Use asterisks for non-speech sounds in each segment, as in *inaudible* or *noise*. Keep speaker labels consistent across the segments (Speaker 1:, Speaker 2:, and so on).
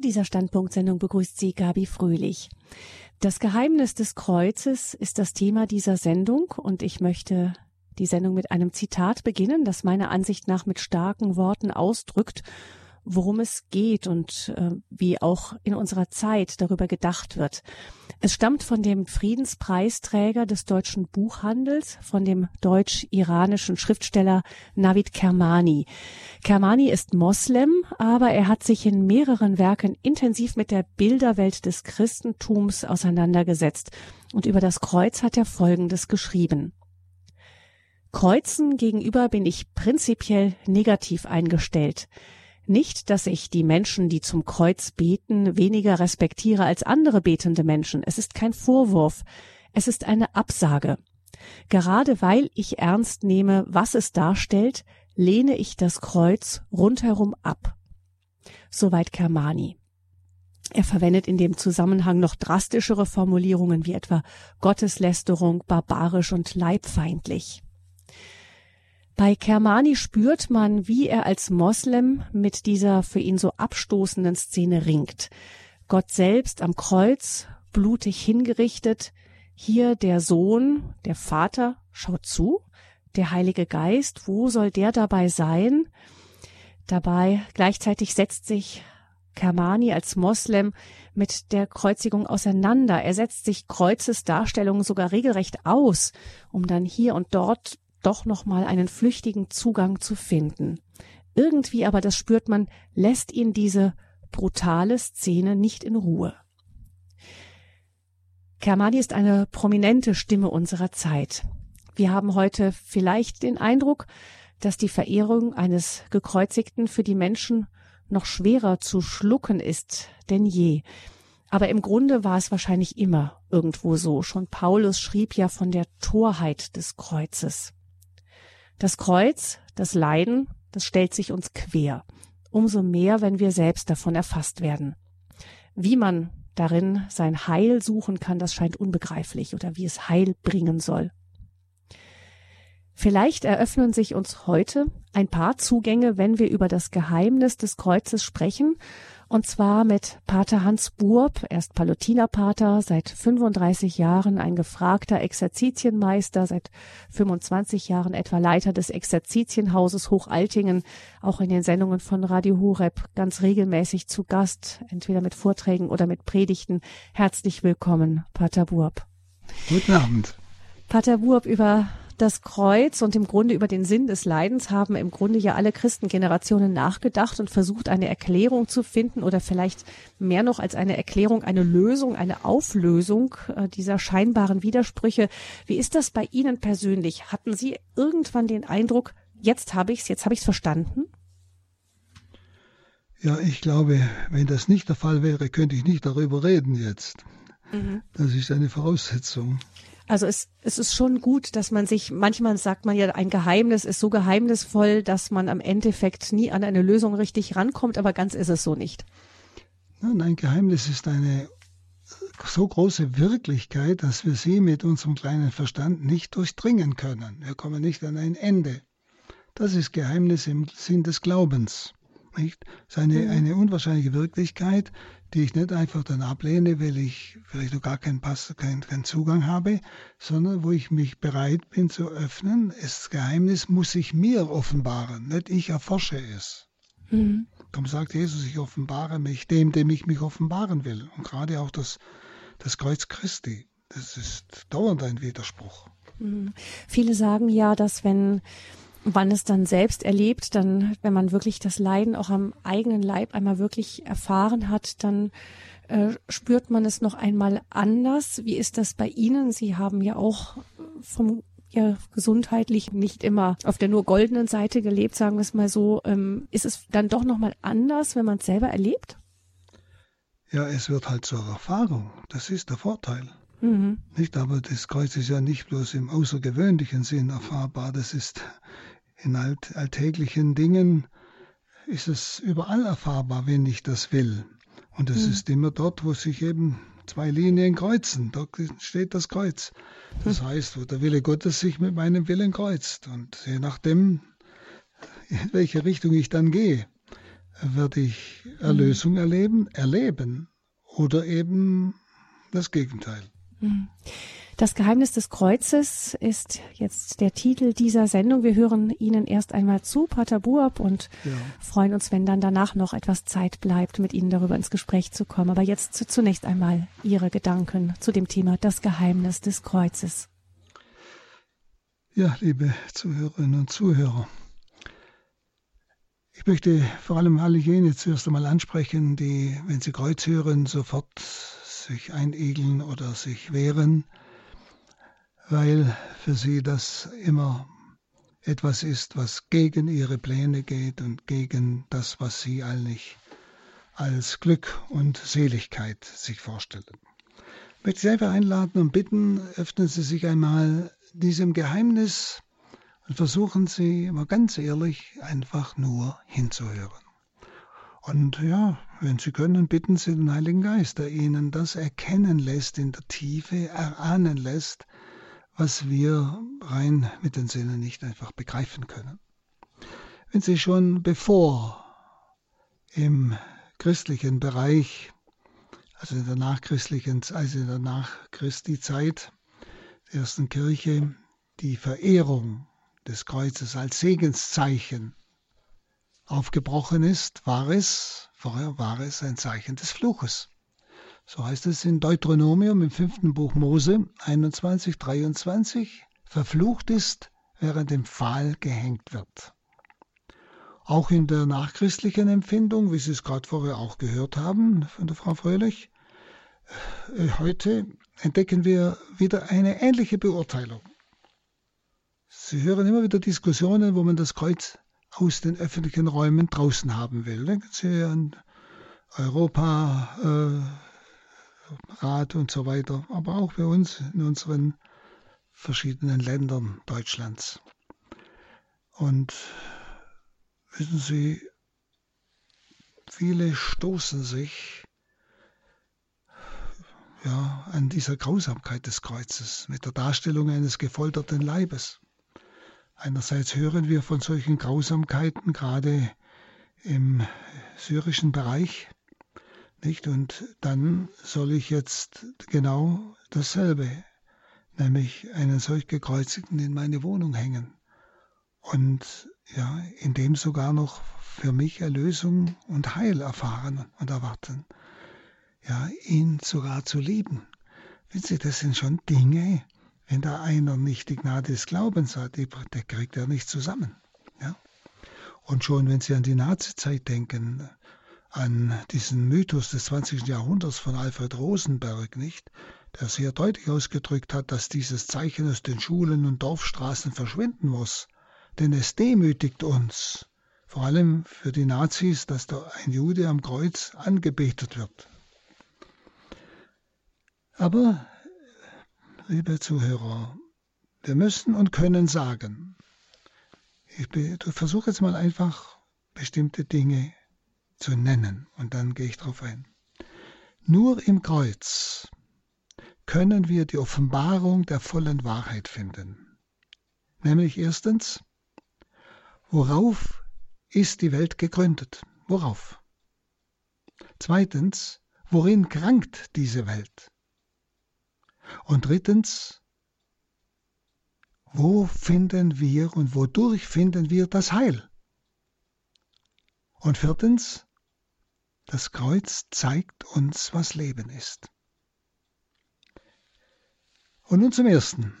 Speaker 1: Dieser Standpunktsendung begrüßt Sie Gabi Fröhlich. Das Geheimnis des Kreuzes ist das Thema dieser Sendung und ich möchte die Sendung mit einem Zitat beginnen, das meiner Ansicht nach mit starken Worten ausdrückt worum es geht und äh, wie auch in unserer Zeit darüber gedacht wird. Es stammt von dem Friedenspreisträger des deutschen Buchhandels, von dem deutsch-iranischen Schriftsteller Navid Kermani. Kermani ist Moslem, aber er hat sich in mehreren Werken intensiv mit der Bilderwelt des Christentums auseinandergesetzt und über das Kreuz hat er Folgendes geschrieben. Kreuzen gegenüber bin ich prinzipiell negativ eingestellt. Nicht, dass ich die Menschen, die zum Kreuz beten, weniger respektiere als andere betende Menschen. Es ist kein Vorwurf. Es ist eine Absage. Gerade weil ich ernst nehme, was es darstellt, lehne ich das Kreuz rundherum ab. Soweit Kermani. Er verwendet in dem Zusammenhang noch drastischere Formulierungen wie etwa Gotteslästerung, barbarisch und leibfeindlich. Bei Kermani spürt man, wie er als Moslem mit dieser für ihn so abstoßenden Szene ringt. Gott selbst am Kreuz, blutig hingerichtet, hier der Sohn, der Vater schaut zu, der Heilige Geist, wo soll der dabei sein? Dabei gleichzeitig setzt sich Kermani als Moslem mit der Kreuzigung auseinander. Er setzt sich Kreuzesdarstellungen sogar regelrecht aus, um dann hier und dort doch noch mal einen flüchtigen Zugang zu finden. Irgendwie aber, das spürt man, lässt ihn diese brutale Szene nicht in Ruhe. Kermani ist eine prominente Stimme unserer Zeit. Wir haben heute vielleicht den Eindruck, dass die Verehrung eines Gekreuzigten für die Menschen noch schwerer zu schlucken ist denn je. Aber im Grunde war es wahrscheinlich immer irgendwo so. Schon Paulus schrieb ja von der Torheit des Kreuzes. Das Kreuz, das Leiden, das stellt sich uns quer. Umso mehr, wenn wir selbst davon erfasst werden. Wie man darin sein Heil suchen kann, das scheint unbegreiflich oder wie es Heil bringen soll. Vielleicht eröffnen sich uns heute ein paar Zugänge, wenn wir über das Geheimnis des Kreuzes sprechen und zwar mit Pater Hans Burb, er ist Palutinerpater, seit 35 Jahren ein gefragter Exerzitienmeister, seit 25 Jahren etwa Leiter des Exerzitienhauses Hochaltingen, auch in den Sendungen von Radio Horeb ganz regelmäßig zu Gast, entweder mit Vorträgen oder mit Predigten. Herzlich willkommen, Pater Burb.
Speaker 2: Guten Abend.
Speaker 1: Pater Burb, über das Kreuz und im Grunde über den Sinn des Leidens haben im Grunde ja alle Christengenerationen nachgedacht und versucht, eine Erklärung zu finden oder vielleicht mehr noch als eine Erklärung, eine Lösung, eine Auflösung äh, dieser scheinbaren Widersprüche. Wie ist das bei Ihnen persönlich? Hatten Sie irgendwann den Eindruck, jetzt habe ich es, jetzt habe ich es verstanden?
Speaker 2: Ja, ich glaube, wenn das nicht der Fall wäre, könnte ich nicht darüber reden jetzt. Mhm. Das ist eine Voraussetzung.
Speaker 1: Also es, es ist schon gut, dass man sich, manchmal sagt man ja, ein Geheimnis ist so geheimnisvoll, dass man am Endeffekt nie an eine Lösung richtig rankommt, aber ganz ist es so nicht.
Speaker 2: Nein, ein Geheimnis ist eine so große Wirklichkeit, dass wir sie mit unserem kleinen Verstand nicht durchdringen können. Wir kommen nicht an ein Ende. Das ist Geheimnis im Sinn des Glaubens. Nicht? Das ist eine, mhm. eine unwahrscheinliche Wirklichkeit, die ich nicht einfach dann ablehne, weil ich vielleicht noch gar keinen Pass, keinen, keinen Zugang habe, sondern wo ich mich bereit bin zu öffnen. Das Geheimnis muss sich mir offenbaren, nicht ich erforsche es. Mhm. Darum sagt Jesus, ich offenbare mich dem, dem ich mich offenbaren will. Und gerade auch das, das Kreuz Christi, das ist dauernd ein Widerspruch.
Speaker 1: Mhm. Viele sagen ja, dass wenn wann es dann selbst erlebt, dann, wenn man wirklich das Leiden auch am eigenen Leib einmal wirklich erfahren hat, dann äh, spürt man es noch einmal anders. Wie ist das bei Ihnen? Sie haben ja auch vom ja gesundheitlich nicht immer auf der nur goldenen Seite gelebt, sagen wir es mal so. Ähm, ist es dann doch noch mal anders, wenn man es selber erlebt?
Speaker 2: Ja, es wird halt zur Erfahrung. Das ist der Vorteil. Mhm. Nicht, aber das Kreuz ist ja nicht bloß im außergewöhnlichen Sinn erfahrbar, das ist in alt, alltäglichen Dingen ist es überall erfahrbar, wenn ich das will. Und es mhm. ist immer dort, wo sich eben zwei Linien kreuzen. Dort steht das Kreuz. Das mhm. heißt, wo der Wille Gottes sich mit meinem Willen kreuzt. Und je nachdem, in welche Richtung ich dann gehe, werde ich Erlösung mhm. erleben, erleben oder eben das Gegenteil.
Speaker 1: Das Geheimnis des Kreuzes ist jetzt der Titel dieser Sendung. Wir hören Ihnen erst einmal zu, Pater Buab, und ja. freuen uns, wenn dann danach noch etwas Zeit bleibt, mit Ihnen darüber ins Gespräch zu kommen. Aber jetzt zunächst einmal Ihre Gedanken zu dem Thema das Geheimnis des Kreuzes.
Speaker 2: Ja, liebe Zuhörerinnen und Zuhörer, ich möchte vor allem alle jene zuerst einmal ansprechen, die, wenn sie Kreuz hören, sofort sich einigeln oder sich wehren weil für sie das immer etwas ist, was gegen ihre Pläne geht und gegen das, was sie eigentlich als Glück und Seligkeit sich vorstellen. Ich möchte Sie einfach einladen und bitten, öffnen Sie sich einmal diesem Geheimnis und versuchen Sie mal ganz ehrlich einfach nur hinzuhören. Und ja, wenn Sie können, bitten Sie den Heiligen Geist, der Ihnen das erkennen lässt, in der Tiefe erahnen lässt, was wir rein mit den Sinnen nicht einfach begreifen können. Wenn Sie schon bevor im christlichen Bereich, also in der nachchristlichen, also in der Nachchristi-Zeit der ersten Kirche, die Verehrung des Kreuzes als Segenszeichen aufgebrochen ist, war es, vorher war es ein Zeichen des Fluches. So heißt es in Deuteronomium im fünften Buch Mose 21, 23, verflucht ist, während dem Pfahl gehängt wird. Auch in der nachchristlichen Empfindung, wie Sie es gerade vorher auch gehört haben von der Frau Fröhlich, äh, heute entdecken wir wieder eine ähnliche Beurteilung. Sie hören immer wieder Diskussionen, wo man das Kreuz aus den öffentlichen Räumen draußen haben will. Denken Sie an Europa, äh, Rat und so weiter, aber auch bei uns in unseren verschiedenen Ländern Deutschlands. Und wissen Sie, viele stoßen sich ja, an dieser Grausamkeit des Kreuzes mit der Darstellung eines gefolterten Leibes. Einerseits hören wir von solchen Grausamkeiten gerade im syrischen Bereich, nicht? Und dann soll ich jetzt genau dasselbe, nämlich einen solch gekreuzigten in meine Wohnung hängen. Und ja, in dem sogar noch für mich Erlösung und Heil erfahren und erwarten. Ja, ihn sogar zu lieben. Wissen Sie, das sind schon Dinge, wenn da einer nicht die Gnade des Glaubens hat, der kriegt er nicht zusammen. Ja? Und schon wenn Sie an die Nazizeit denken, an diesen Mythos des 20. Jahrhunderts von Alfred Rosenberg, nicht? Der sehr deutlich ausgedrückt hat, dass dieses Zeichen aus den Schulen und Dorfstraßen verschwinden muss. Denn es demütigt uns, vor allem für die Nazis, dass da ein Jude am Kreuz angebetet wird. Aber, liebe Zuhörer, wir müssen und können sagen, ich versuche jetzt mal einfach bestimmte Dinge zu nennen. Und dann gehe ich darauf ein. Nur im Kreuz können wir die Offenbarung der vollen Wahrheit finden. Nämlich erstens, worauf ist die Welt gegründet? Worauf? Zweitens, worin krankt diese Welt? Und drittens, wo finden wir und wodurch finden wir das Heil? Und viertens, das Kreuz zeigt uns, was Leben ist. Und nun zum Ersten.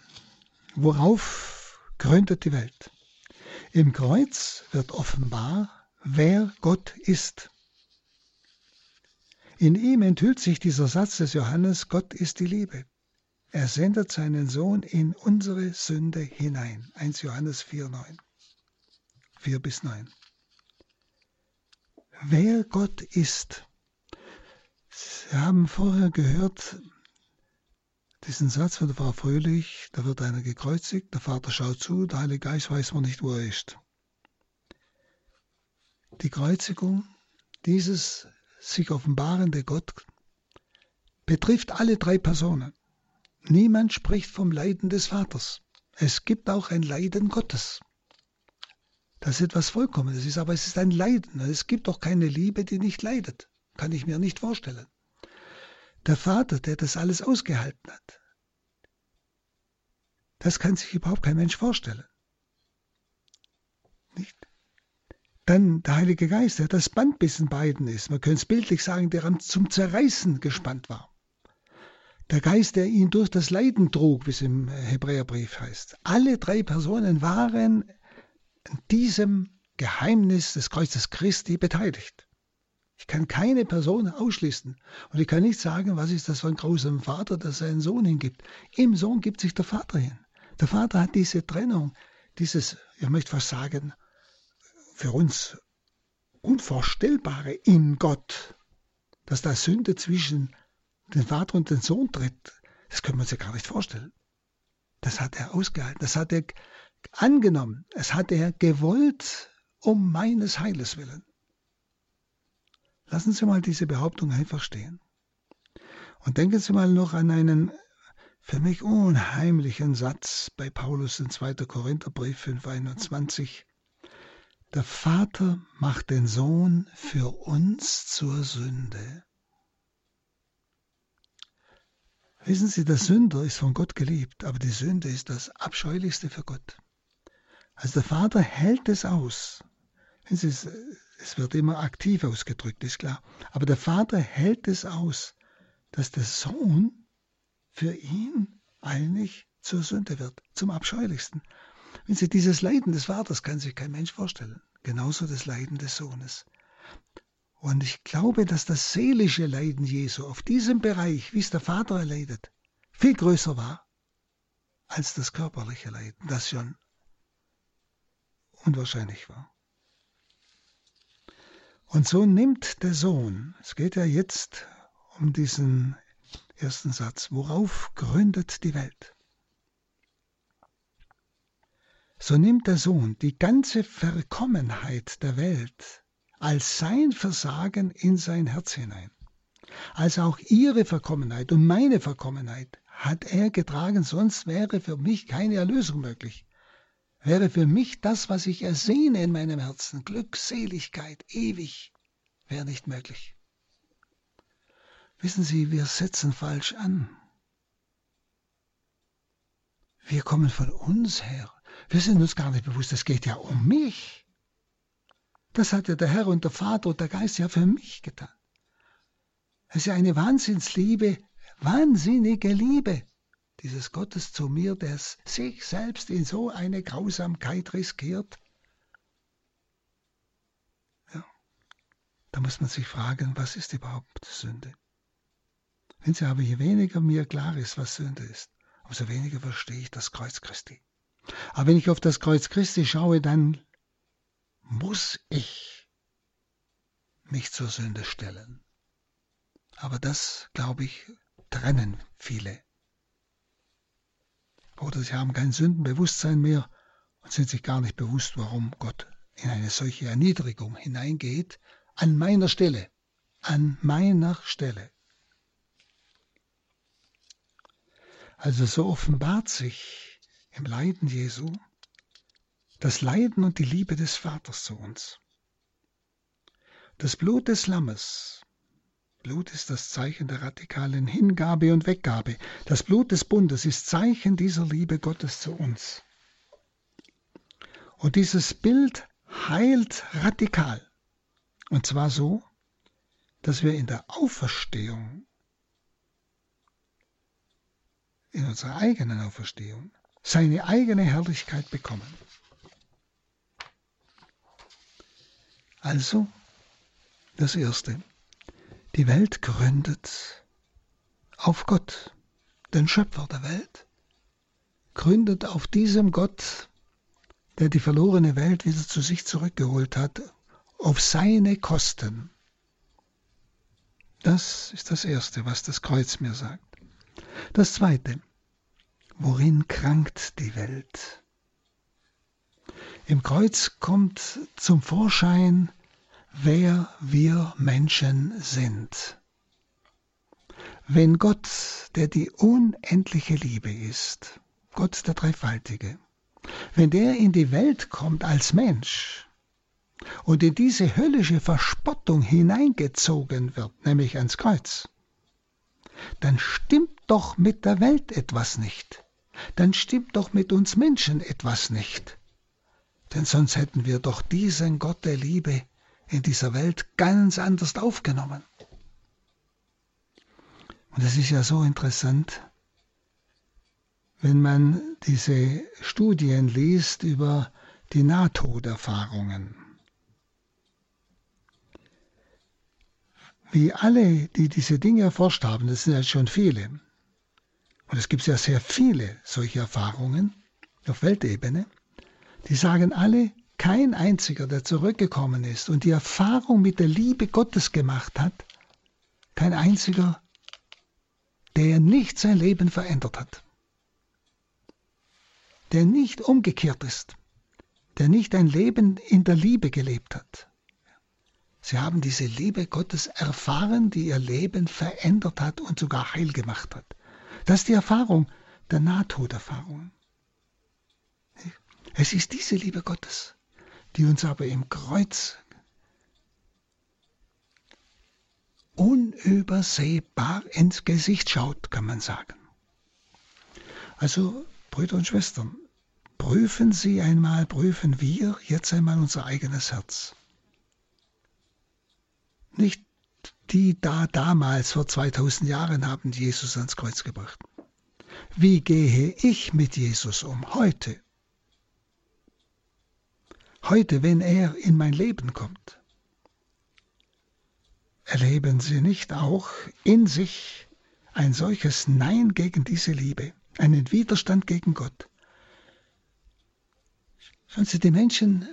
Speaker 2: Worauf gründet die Welt? Im Kreuz wird offenbar, wer Gott ist. In ihm enthüllt sich dieser Satz des Johannes, Gott ist die Liebe. Er sendet seinen Sohn in unsere Sünde hinein. 1 Johannes 4, 9. 4 bis 9 wer Gott ist. Sie haben vorher gehört diesen Satz von der Frau Fröhlich, da wird einer gekreuzigt, der Vater schaut zu, der Heilige Geist weiß man nicht, wo er ist. Die Kreuzigung, dieses sich offenbarende Gott, betrifft alle drei Personen. Niemand spricht vom Leiden des Vaters. Es gibt auch ein Leiden Gottes. Das ist etwas Vollkommenes ist, aber es ist ein Leiden. Es gibt doch keine Liebe, die nicht leidet. Kann ich mir nicht vorstellen. Der Vater, der das alles ausgehalten hat, das kann sich überhaupt kein Mensch vorstellen. Nicht? Dann der Heilige Geist, der das Band bis beiden ist. Man könnte es bildlich sagen, der zum Zerreißen gespannt war. Der Geist, der ihn durch das Leiden trug, wie es im Hebräerbrief heißt. Alle drei Personen waren an diesem Geheimnis des Kreuzes Christi beteiligt. Ich kann keine Person ausschließen. Und ich kann nicht sagen, was ist das für ein grausamer Vater, der seinen Sohn hingibt. Im Sohn gibt sich der Vater hin. Der Vater hat diese Trennung, dieses, ich möchte fast sagen, für uns Unvorstellbare in Gott, dass da Sünde zwischen den Vater und den Sohn tritt, das können wir uns ja gar nicht vorstellen. Das hat er ausgehalten, das hat er angenommen, es hat er gewollt um meines Heiles willen. Lassen Sie mal diese Behauptung einfach stehen. Und denken Sie mal noch an einen für mich unheimlichen Satz bei Paulus in 2. Korintherbrief 5,21. Der Vater macht den Sohn für uns zur Sünde. Wissen Sie, der Sünder ist von Gott geliebt, aber die Sünde ist das Abscheulichste für Gott. Also der Vater hält es aus. Es, ist, es wird immer aktiv ausgedrückt, ist klar. Aber der Vater hält es aus, dass der Sohn für ihn eigentlich zur Sünde wird, zum Abscheulichsten. Wenn Sie dieses Leiden des Vaters kann sich kein Mensch vorstellen. Genauso das Leiden des Sohnes. Und ich glaube, dass das seelische Leiden Jesu auf diesem Bereich, wie es der Vater erleidet, viel größer war als das körperliche Leiden, das schon unwahrscheinlich war. Und so nimmt der Sohn, es geht ja jetzt um diesen ersten Satz, worauf gründet die Welt? So nimmt der Sohn die ganze Verkommenheit der Welt als sein Versagen in sein Herz hinein. Also auch ihre Verkommenheit und meine Verkommenheit hat er getragen, sonst wäre für mich keine Erlösung möglich. Wäre für mich das, was ich ersehne in meinem Herzen, Glückseligkeit, ewig, wäre nicht möglich. Wissen Sie, wir setzen falsch an. Wir kommen von uns her. Wir sind uns gar nicht bewusst, es geht ja um mich. Das hat ja der Herr und der Vater und der Geist ja für mich getan. Es ist ja eine Wahnsinnsliebe, wahnsinnige Liebe dieses Gottes zu mir, der sich selbst in so eine Grausamkeit riskiert. Ja, da muss man sich fragen, was ist überhaupt Sünde? Wenn Sie aber je weniger mir klar ist, was Sünde ist, umso weniger verstehe ich das Kreuz Christi. Aber wenn ich auf das Kreuz Christi schaue, dann muss ich mich zur Sünde stellen. Aber das, glaube ich, trennen viele. Oder sie haben kein Sündenbewusstsein mehr und sind sich gar nicht bewusst, warum Gott in eine solche Erniedrigung hineingeht, an meiner Stelle, an meiner Stelle. Also so offenbart sich im Leiden Jesu das Leiden und die Liebe des Vaters zu uns. Das Blut des Lammes, Blut ist das Zeichen der radikalen Hingabe und Weggabe. Das Blut des Bundes ist Zeichen dieser Liebe Gottes zu uns. Und dieses Bild heilt radikal. Und zwar so, dass wir in der Auferstehung, in unserer eigenen Auferstehung, seine eigene Herrlichkeit bekommen. Also das Erste. Die Welt gründet auf Gott, den Schöpfer der Welt, gründet auf diesem Gott, der die verlorene Welt wieder zu sich zurückgeholt hat, auf seine Kosten. Das ist das Erste, was das Kreuz mir sagt. Das Zweite, worin krankt die Welt? Im Kreuz kommt zum Vorschein, wer wir Menschen sind. Wenn Gott, der die unendliche Liebe ist, Gott der Dreifaltige, Wenn der in die Welt kommt als Mensch und in diese höllische Verspottung hineingezogen wird, nämlich ans Kreuz, dann stimmt doch mit der Welt etwas nicht. Dann stimmt doch mit uns Menschen etwas nicht. Denn sonst hätten wir doch diesen Gott der Liebe in dieser Welt ganz anders aufgenommen. Und es ist ja so interessant, wenn man diese Studien liest über die Nahtoderfahrungen. Wie alle, die diese Dinge erforscht haben, das sind ja schon viele, und es gibt ja sehr viele solche Erfahrungen auf Weltebene, die sagen alle, kein einziger, der zurückgekommen ist und die Erfahrung mit der Liebe Gottes gemacht hat, kein einziger, der nicht sein Leben verändert hat, der nicht umgekehrt ist, der nicht ein Leben in der Liebe gelebt hat. Sie haben diese Liebe Gottes erfahren, die ihr Leben verändert hat und sogar heil gemacht hat. Das ist die Erfahrung der Nahtoderfahrung. Es ist diese Liebe Gottes, die uns aber im Kreuz unübersehbar ins Gesicht schaut, kann man sagen. Also, Brüder und Schwestern, prüfen Sie einmal, prüfen wir jetzt einmal unser eigenes Herz. Nicht die da damals vor 2000 Jahren haben Jesus ans Kreuz gebracht. Wie gehe ich mit Jesus um heute? Heute, wenn er in mein Leben kommt. Erleben Sie nicht auch in sich ein solches Nein gegen diese Liebe, einen Widerstand gegen Gott? Schauen Sie, die Menschen,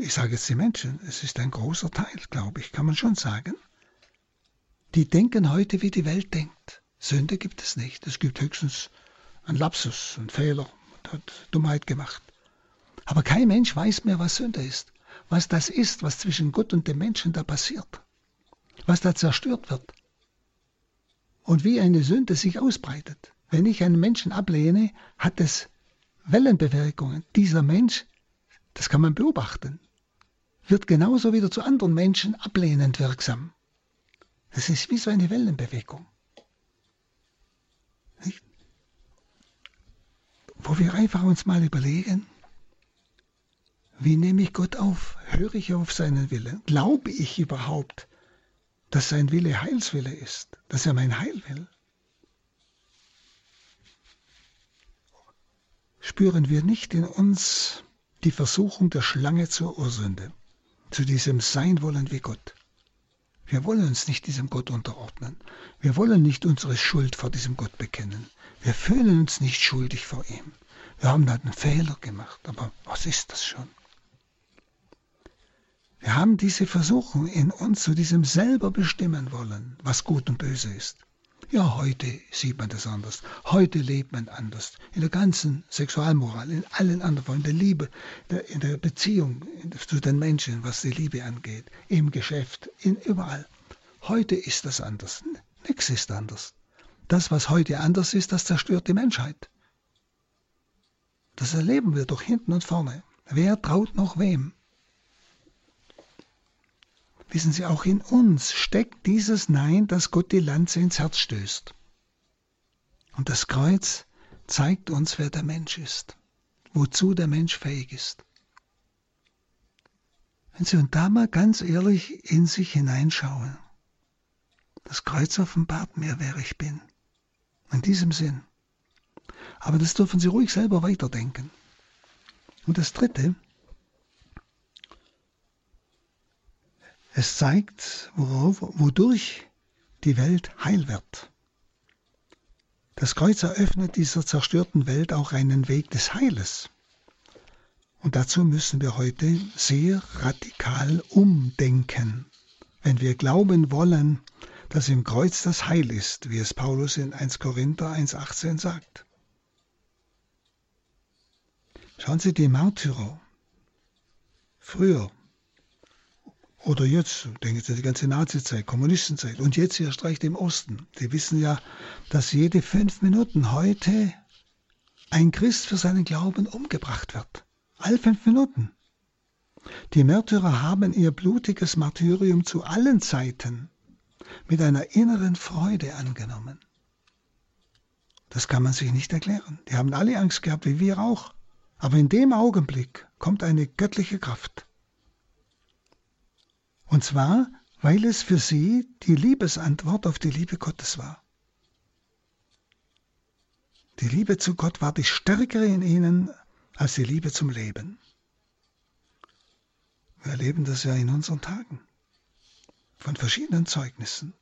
Speaker 2: ich sage jetzt die Menschen, es ist ein großer Teil, glaube ich, kann man schon sagen, die denken heute, wie die Welt denkt. Sünde gibt es nicht. Es gibt höchstens einen Lapsus, einen Fehler, hat Dummheit gemacht. Aber kein Mensch weiß mehr, was Sünde ist, was das ist, was zwischen Gott und dem Menschen da passiert, was da zerstört wird und wie eine Sünde sich ausbreitet. Wenn ich einen Menschen ablehne, hat es Wellenbewirkungen. Dieser Mensch, das kann man beobachten, wird genauso wieder zu anderen Menschen ablehnend wirksam. Das ist wie so eine Wellenbewegung. Nicht? Wo wir einfach uns mal überlegen, wie nehme ich Gott auf? Höre ich auf seinen Willen? Glaube ich überhaupt, dass sein Wille Heilswille ist, dass er mein Heil will? Spüren wir nicht in uns die Versuchung der Schlange zur Ursünde, zu diesem Sein wollen wie Gott? Wir wollen uns nicht diesem Gott unterordnen. Wir wollen nicht unsere Schuld vor diesem Gott bekennen. Wir fühlen uns nicht schuldig vor ihm. Wir haben da einen Fehler gemacht, aber was ist das schon? Wir haben diese Versuchung in uns zu diesem selber bestimmen wollen, was gut und böse ist. Ja, heute sieht man das anders. Heute lebt man anders. In der ganzen Sexualmoral, in allen anderen, in der Liebe, in der Beziehung zu den Menschen, was die Liebe angeht, im Geschäft, in überall. Heute ist das anders. Nichts ist anders. Das, was heute anders ist, das zerstört die Menschheit. Das erleben wir doch hinten und vorne. Wer traut noch wem? Wissen Sie, auch in uns steckt dieses Nein, das Gott die Lanze ins Herz stößt. Und das Kreuz zeigt uns, wer der Mensch ist, wozu der Mensch fähig ist. Wenn Sie und da mal ganz ehrlich in sich hineinschauen, das Kreuz offenbart mir, wer ich bin. In diesem Sinn. Aber das dürfen Sie ruhig selber weiterdenken. Und das Dritte, Es zeigt, worauf, wodurch die Welt heil wird. Das Kreuz eröffnet dieser zerstörten Welt auch einen Weg des Heiles. Und dazu müssen wir heute sehr radikal umdenken, wenn wir glauben wollen, dass im Kreuz das Heil ist, wie es Paulus in 1 Korinther 1.18 sagt. Schauen Sie die Märtyrer. Früher oder jetzt, denken Sie, die ganze Nazizeit, Kommunistenzeit und jetzt erst recht im Osten. Sie wissen ja, dass jede fünf Minuten heute ein Christ für seinen Glauben umgebracht wird. All fünf Minuten. Die Märtyrer haben ihr blutiges Martyrium zu allen Zeiten mit einer inneren Freude angenommen. Das kann man sich nicht erklären. Die haben alle Angst gehabt, wie wir auch. Aber in dem Augenblick kommt eine göttliche Kraft. Und zwar, weil es für sie die Liebesantwort auf die Liebe Gottes war. Die Liebe zu Gott war die stärkere in ihnen als die Liebe zum Leben. Wir erleben das ja in unseren Tagen von verschiedenen Zeugnissen.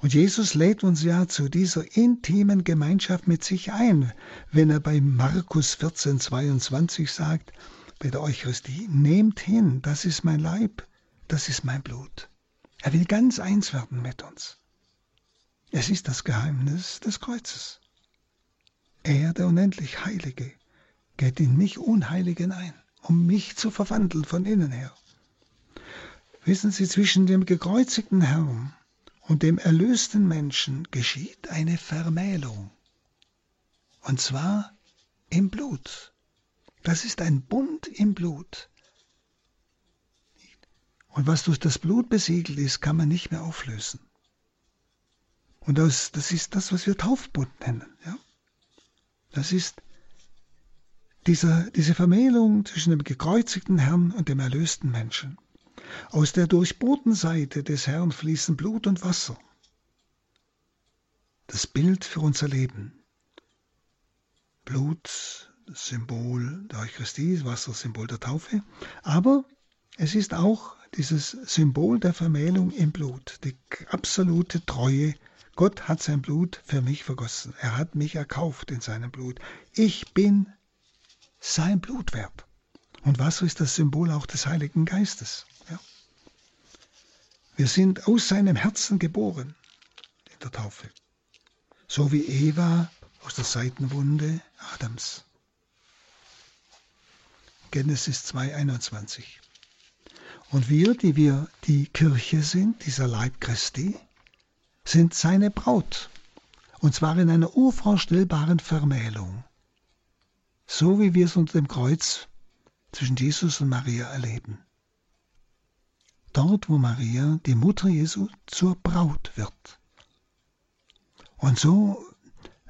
Speaker 2: Und Jesus lädt uns ja zu dieser intimen Gemeinschaft mit sich ein, wenn er bei Markus 14, 22 sagt, bei der Eucharistie, nehmt hin, das ist mein Leib, das ist mein Blut. Er will ganz eins werden mit uns. Es ist das Geheimnis des Kreuzes. Er, der unendlich Heilige, geht in mich Unheiligen ein, um mich zu verwandeln von innen her. Wissen Sie, zwischen dem gekreuzigten Herrn und dem erlösten Menschen geschieht eine Vermählung. Und zwar im Blut. Das ist ein Bund im Blut. Und was durch das Blut besiegelt ist, kann man nicht mehr auflösen. Und das, das ist das, was wir Taufbund nennen. Ja? Das ist dieser, diese Vermählung zwischen dem gekreuzigten Herrn und dem erlösten Menschen. Aus der durchbohrten Seite des Herrn fließen Blut und Wasser. Das Bild für unser Leben. Blut, das Symbol der Eucharistie, Wasser, Symbol der Taufe. Aber es ist auch dieses Symbol der Vermählung im Blut, die absolute Treue. Gott hat sein Blut für mich vergossen. Er hat mich erkauft in seinem Blut. Ich bin sein Blut wert. Und Wasser ist das Symbol auch des Heiligen Geistes. Wir sind aus seinem Herzen geboren in der Taufe. So wie Eva aus der Seitenwunde Adams. Genesis 2,21. Und wir, die wir die Kirche sind, dieser Leib Christi, sind seine Braut. Und zwar in einer unvorstellbaren Vermählung. So wie wir es unter dem Kreuz zwischen Jesus und Maria erleben dort, wo Maria, die Mutter Jesu, zur Braut wird. Und so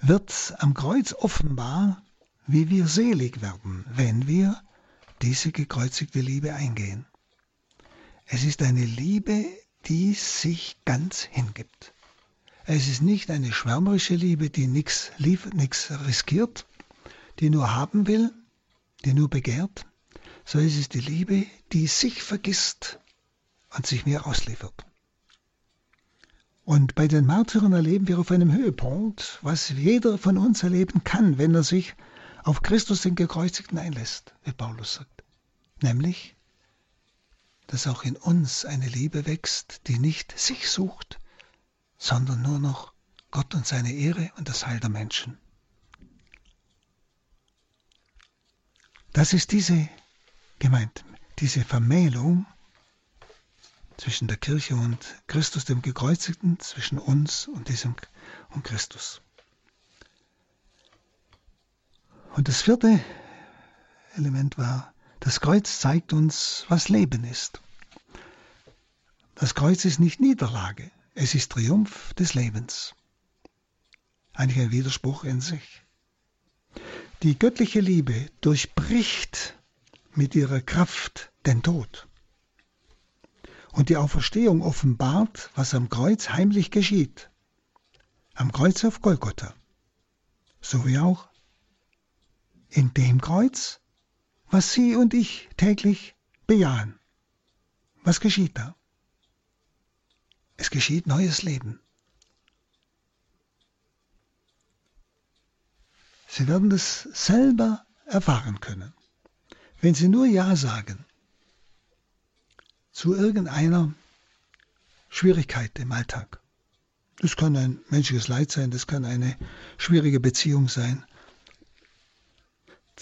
Speaker 2: wird am Kreuz offenbar, wie wir selig werden, wenn wir diese gekreuzigte Liebe eingehen. Es ist eine Liebe, die sich ganz hingibt. Es ist nicht eine schwärmerische Liebe, die nichts liefert, nichts riskiert, die nur haben will, die nur begehrt, sondern es ist die Liebe, die sich vergisst und sich mir ausliefert. Und bei den Märtyrern erleben wir auf einem Höhepunkt, was jeder von uns erleben kann, wenn er sich auf Christus den Gekreuzigten einlässt, wie Paulus sagt. Nämlich, dass auch in uns eine Liebe wächst, die nicht sich sucht, sondern nur noch Gott und seine Ehre und das Heil der Menschen. Das ist diese gemeint, diese Vermählung zwischen der Kirche und Christus, dem Gekreuzigten, zwischen uns und diesem und Christus. Und das vierte Element war, das Kreuz zeigt uns, was Leben ist. Das Kreuz ist nicht Niederlage, es ist Triumph des Lebens. Eigentlich ein Widerspruch in sich. Die göttliche Liebe durchbricht mit ihrer Kraft den Tod und die Auferstehung offenbart, was am Kreuz heimlich geschieht. Am Kreuz auf Golgotha. So wie auch in dem Kreuz, was Sie und ich täglich bejahen. Was geschieht da? Es geschieht neues Leben. Sie werden das selber erfahren können, wenn Sie nur Ja sagen zu irgendeiner Schwierigkeit im Alltag. Das kann ein menschliches Leid sein, das kann eine schwierige Beziehung sein.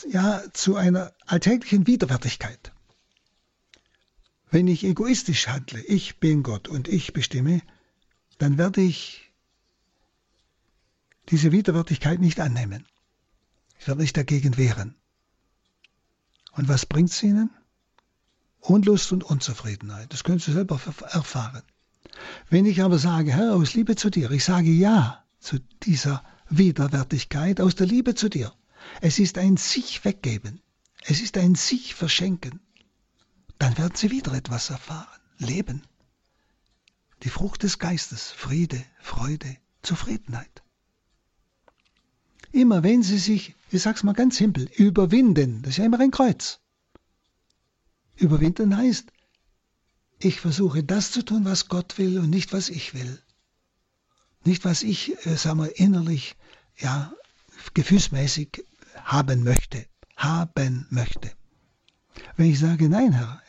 Speaker 2: Ja, zu einer alltäglichen Widerwärtigkeit. Wenn ich egoistisch handle, ich bin Gott und ich bestimme, dann werde ich diese Widerwärtigkeit nicht annehmen. Ich werde mich dagegen wehren. Und was bringt es ihnen? Unlust und Unzufriedenheit. Das können Sie selber erfahren. Wenn ich aber sage, Herr, aus Liebe zu dir, ich sage Ja zu dieser Widerwärtigkeit, aus der Liebe zu dir. Es ist ein sich weggeben. Es ist ein sich verschenken. Dann werden Sie wieder etwas erfahren. Leben. Die Frucht des Geistes. Friede, Freude, Zufriedenheit. Immer wenn Sie sich, ich sag's mal ganz simpel, überwinden, das ist ja immer ein Kreuz. Überwinden heißt, ich versuche das zu tun, was Gott will und nicht, was ich will. Nicht, was ich, äh, sagen wir, innerlich, ja, gefühlsmäßig haben möchte. Haben möchte. Wenn ich sage, nein, Herr,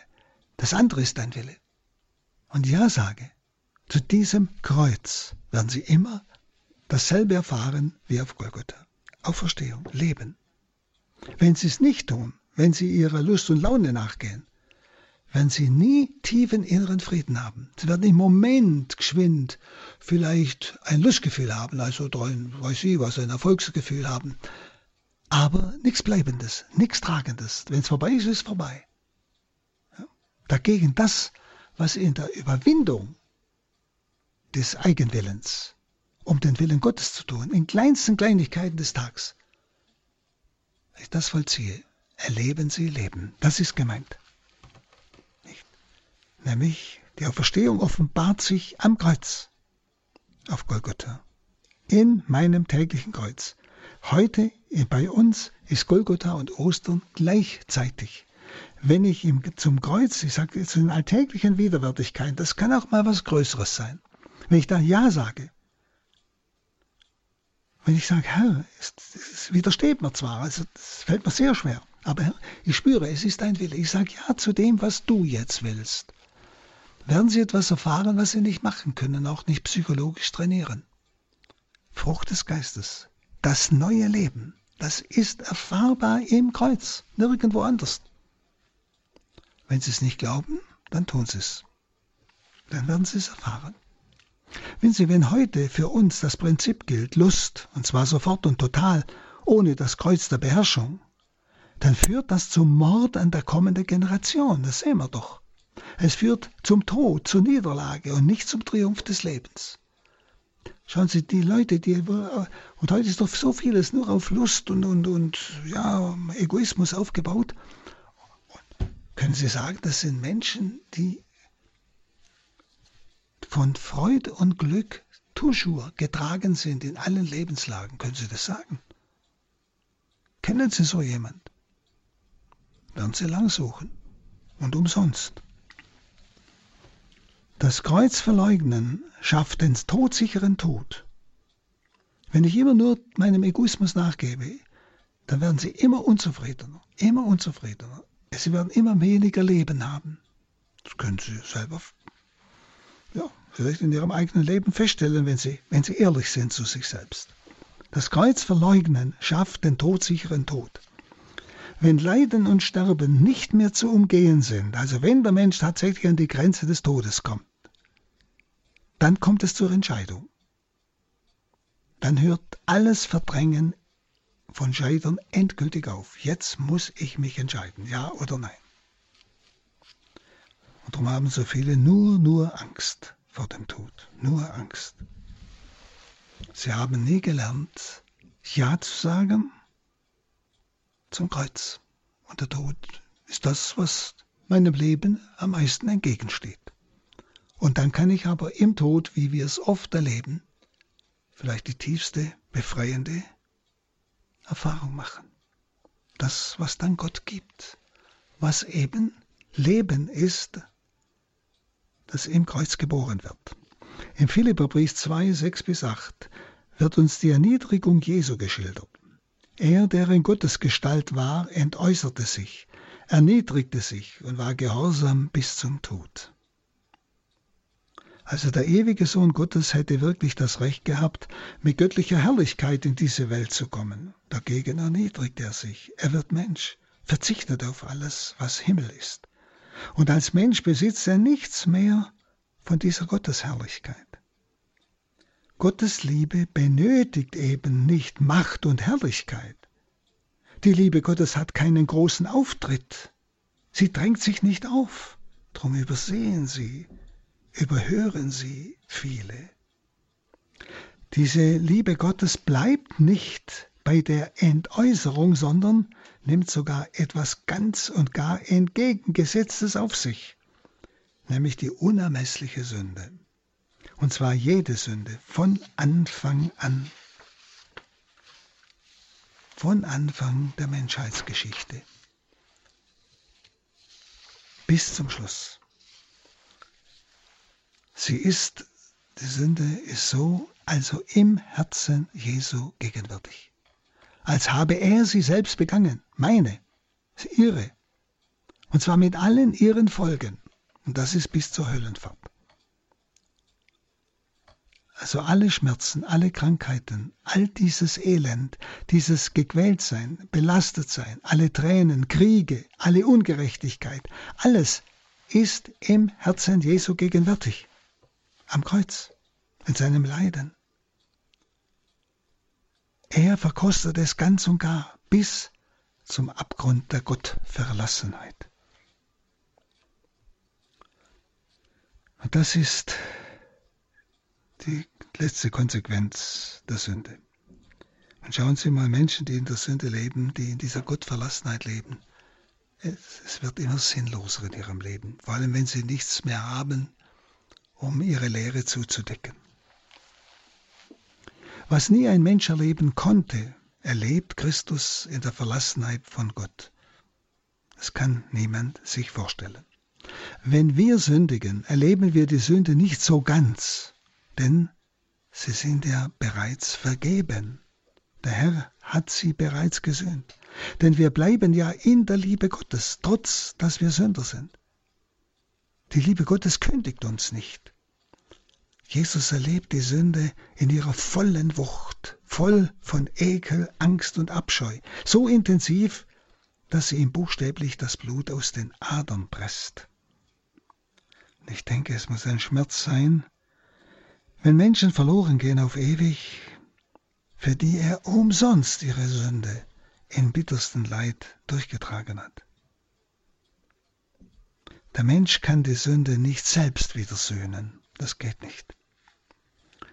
Speaker 2: das andere ist dein Wille. Und ja sage, zu diesem Kreuz werden Sie immer dasselbe erfahren wie auf Golgotha. Auferstehung, Leben. Wenn Sie es nicht tun, wenn Sie Ihrer Lust und Laune nachgehen, werden sie nie tiefen inneren Frieden haben. Sie werden im Moment geschwind vielleicht ein Lustgefühl haben, also ein, weiß ich was, ein Erfolgsgefühl haben. Aber nichts Bleibendes, nichts Tragendes. Wenn es vorbei ist, ist es vorbei. Ja? Dagegen das, was in der Überwindung des Eigenwillens, um den Willen Gottes zu tun, in kleinsten Kleinigkeiten des Tages, wenn ich das vollziehe, erleben Sie Leben. Das ist gemeint nämlich die Auferstehung offenbart sich am Kreuz auf Golgotha, in meinem täglichen Kreuz. Heute bei uns ist Golgotha und Ostern gleichzeitig. Wenn ich ihm zum Kreuz, ich sage zu den alltäglichen Widerwärtigkeiten, das kann auch mal was Größeres sein. Wenn ich da Ja sage, wenn ich sage, Herr, es, es widersteht mir zwar, also es fällt mir sehr schwer, aber ich spüre, es ist dein Wille. Ich sage Ja zu dem, was du jetzt willst werden sie etwas erfahren, was sie nicht machen können, auch nicht psychologisch trainieren. Frucht des Geistes, das neue Leben, das ist erfahrbar im Kreuz, nirgendwo anders. Wenn sie es nicht glauben, dann tun sie es. Dann werden sie es erfahren. Wenn Sie, wenn heute für uns das Prinzip gilt, Lust, und zwar sofort und total, ohne das Kreuz der Beherrschung, dann führt das zum Mord an der kommenden Generation. Das sehen wir doch. Es führt zum Tod, zur Niederlage und nicht zum Triumph des Lebens. Schauen Sie, die Leute, die, und heute ist doch so vieles nur auf Lust und, und, und ja, Egoismus aufgebaut. Und können Sie sagen, das sind Menschen, die von Freude und Glück toujours getragen sind in allen Lebenslagen? Können Sie das sagen? Kennen Sie so jemand? Werden Sie lang suchen und umsonst. Das Kreuz verleugnen schafft den todsicheren Tod. Wenn ich immer nur meinem Egoismus nachgebe, dann werden sie immer unzufriedener, immer unzufriedener. Sie werden immer weniger Leben haben. Das können Sie selber ja, vielleicht in Ihrem eigenen Leben feststellen, wenn Sie, wenn Sie ehrlich sind zu sich selbst. Das Kreuz verleugnen schafft den todsicheren Tod. Wenn Leiden und Sterben nicht mehr zu umgehen sind, also wenn der Mensch tatsächlich an die Grenze des Todes kommt, dann kommt es zur Entscheidung. Dann hört alles Verdrängen von Scheitern endgültig auf. Jetzt muss ich mich entscheiden, ja oder nein. Und darum haben so viele nur, nur Angst vor dem Tod, nur Angst. Sie haben nie gelernt, Ja zu sagen zum Kreuz. Und der Tod ist das, was meinem Leben am meisten entgegensteht. Und dann kann ich aber im Tod, wie wir es oft erleben, vielleicht die tiefste, befreiende Erfahrung machen. Das, was dann Gott gibt, was eben Leben ist, das im Kreuz geboren wird. Im Philipperbrief 2, 6 bis 8 wird uns die Erniedrigung Jesu geschildert. Er, der in Gottes Gestalt war, entäußerte sich, erniedrigte sich und war gehorsam bis zum Tod. Also der ewige Sohn Gottes hätte wirklich das Recht gehabt, mit göttlicher Herrlichkeit in diese Welt zu kommen. Dagegen erniedrigt er sich. Er wird Mensch, verzichtet auf alles, was Himmel ist. Und als Mensch besitzt er nichts mehr von dieser Gottesherrlichkeit. Gottes Liebe benötigt eben nicht Macht und Herrlichkeit. Die Liebe Gottes hat keinen großen Auftritt. Sie drängt sich nicht auf. Drum übersehen sie, überhören sie viele. Diese Liebe Gottes bleibt nicht bei der Entäußerung, sondern nimmt sogar etwas ganz und gar Entgegengesetztes auf sich, nämlich die unermessliche Sünde. Und zwar jede Sünde von Anfang an. Von Anfang der Menschheitsgeschichte bis zum Schluss. Sie ist, die Sünde ist so, also im Herzen Jesu gegenwärtig. Als habe er sie selbst begangen, meine, ihre. Und zwar mit allen ihren Folgen. Und das ist bis zur Höllenfahrt. Also alle Schmerzen, alle Krankheiten, all dieses Elend, dieses Gequältsein, Belastetsein, alle Tränen, Kriege, alle Ungerechtigkeit, alles ist im Herzen Jesu gegenwärtig. Am Kreuz, in seinem Leiden. Er verkostet es ganz und gar bis zum Abgrund der Gottverlassenheit. Und das ist die letzte Konsequenz der Sünde. Und schauen Sie mal Menschen, die in der Sünde leben, die in dieser Gottverlassenheit leben. Es, es wird immer sinnloser in ihrem Leben, vor allem wenn sie nichts mehr haben, um ihre Leere zuzudecken. Was nie ein Mensch erleben konnte, erlebt Christus in der Verlassenheit von Gott. Das kann niemand sich vorstellen. Wenn wir sündigen, erleben wir die Sünde nicht so ganz, denn sie sind ja bereits vergeben. Der Herr hat sie bereits gesühnt. Denn wir bleiben ja in der Liebe Gottes, trotz dass wir Sünder sind. Die Liebe Gottes kündigt uns nicht. Jesus erlebt die Sünde in ihrer vollen Wucht, voll von Ekel, Angst und Abscheu, so intensiv, dass sie ihm buchstäblich das Blut aus den Adern presst. Ich denke, es muss ein Schmerz sein, wenn Menschen verloren gehen auf ewig, für die er umsonst ihre Sünde in bittersten Leid durchgetragen hat. Der Mensch kann die Sünde nicht selbst wieder sühnen, das geht nicht,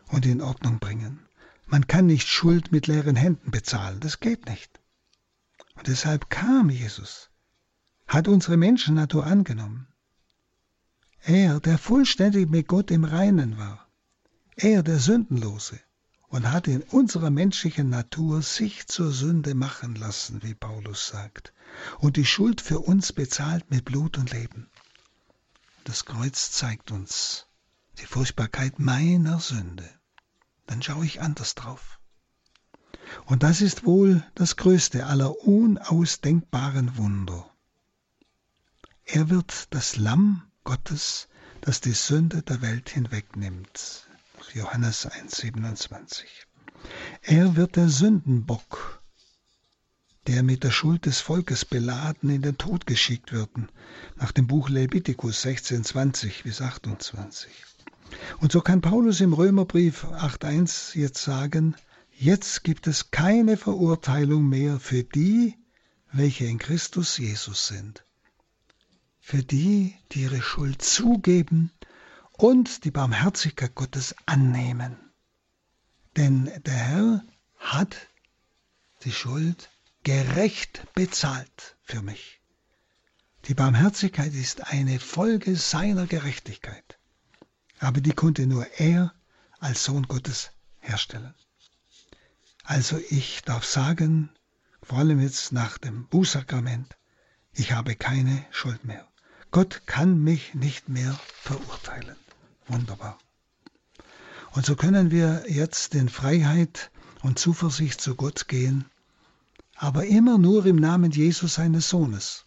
Speaker 2: und in Ordnung bringen. Man kann nicht Schuld mit leeren Händen bezahlen, das geht nicht. Und deshalb kam Jesus, hat unsere Menschennatur angenommen. Er, der vollständig mit Gott im Reinen war, er, der Sündenlose, und hat in unserer menschlichen Natur sich zur Sünde machen lassen, wie Paulus sagt, und die Schuld für uns bezahlt mit Blut und Leben. Das Kreuz zeigt uns die Furchtbarkeit meiner Sünde. Dann schaue ich anders drauf. Und das ist wohl das größte aller unausdenkbaren Wunder. Er wird das Lamm Gottes, das die Sünde der Welt hinwegnimmt. Johannes 1,27. Er wird der Sündenbock, der mit der Schuld des Volkes beladen in den Tod geschickt wird, nach dem Buch Levitikus 16,20 bis 28. Und so kann Paulus im Römerbrief 8,1 jetzt sagen, jetzt gibt es keine Verurteilung mehr für die, welche in Christus Jesus sind. Für die, die ihre Schuld zugeben und die Barmherzigkeit Gottes annehmen. Denn der Herr hat die Schuld gerecht bezahlt für mich. Die Barmherzigkeit ist eine Folge seiner Gerechtigkeit. Aber die konnte nur er als Sohn Gottes herstellen. Also ich darf sagen, vor allem jetzt nach dem Bußsakrament, ich habe keine Schuld mehr. Gott kann mich nicht mehr verurteilen. Wunderbar. Und so können wir jetzt in Freiheit und Zuversicht zu Gott gehen, aber immer nur im Namen Jesus seines Sohnes.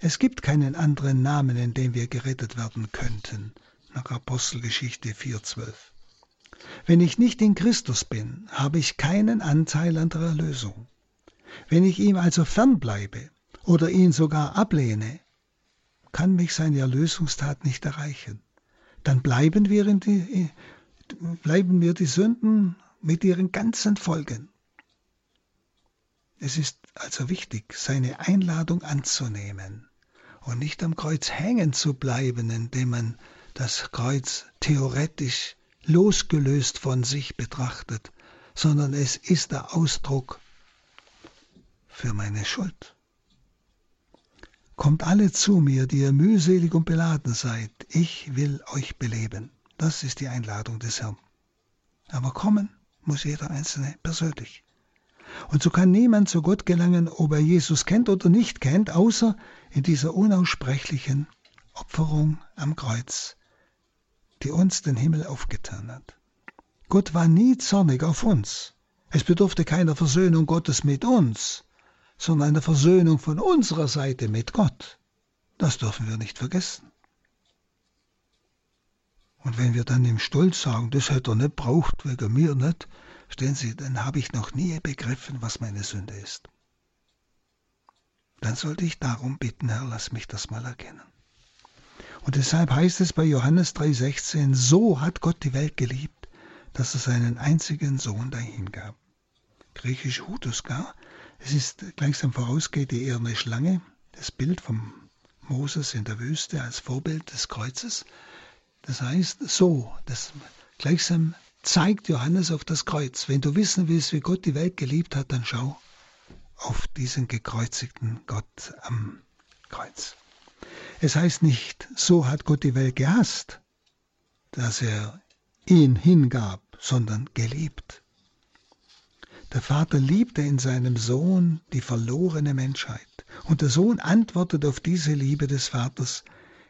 Speaker 2: Es gibt keinen anderen Namen, in dem wir gerettet werden könnten, nach Apostelgeschichte 4.12. Wenn ich nicht in Christus bin, habe ich keinen Anteil an der Erlösung. Wenn ich ihm also fernbleibe oder ihn sogar ablehne, kann mich seine Erlösungstat nicht erreichen dann bleiben wir, die, bleiben wir die Sünden mit ihren ganzen Folgen. Es ist also wichtig, seine Einladung anzunehmen und nicht am Kreuz hängen zu bleiben, indem man das Kreuz theoretisch losgelöst von sich betrachtet, sondern es ist der Ausdruck für meine Schuld. Kommt alle zu mir, die ihr mühselig und beladen seid, ich will euch beleben. Das ist die Einladung des Herrn. Aber kommen muss jeder Einzelne persönlich. Und so kann niemand zu Gott gelangen, ob er Jesus kennt oder nicht kennt, außer in dieser unaussprechlichen Opferung am Kreuz, die uns den Himmel aufgetan hat. Gott war nie zornig auf uns. Es bedurfte keiner Versöhnung Gottes mit uns, sondern einer Versöhnung von unserer Seite mit Gott. Das dürfen wir nicht vergessen. Und wenn wir dann im Stolz sagen, das hätte er nicht braucht, wegen mir nicht, stellen Sie, dann habe ich noch nie begriffen, was meine Sünde ist. Dann sollte ich darum bitten, Herr, lass mich das mal erkennen. Und deshalb heißt es bei Johannes 3,16, so hat Gott die Welt geliebt, dass er seinen einzigen Sohn dahingab. Griechisch Hutuska, es ist gleichsam vorausgeht die eherne Schlange, das Bild von Moses in der Wüste als Vorbild des Kreuzes. Das heißt, so, das gleichsam zeigt Johannes auf das Kreuz. Wenn du wissen willst, wie Gott die Welt geliebt hat, dann schau auf diesen gekreuzigten Gott am Kreuz. Es heißt nicht, so hat Gott die Welt gehasst, dass er ihn hingab, sondern geliebt. Der Vater liebte in seinem Sohn die verlorene Menschheit. Und der Sohn antwortet auf diese Liebe des Vaters,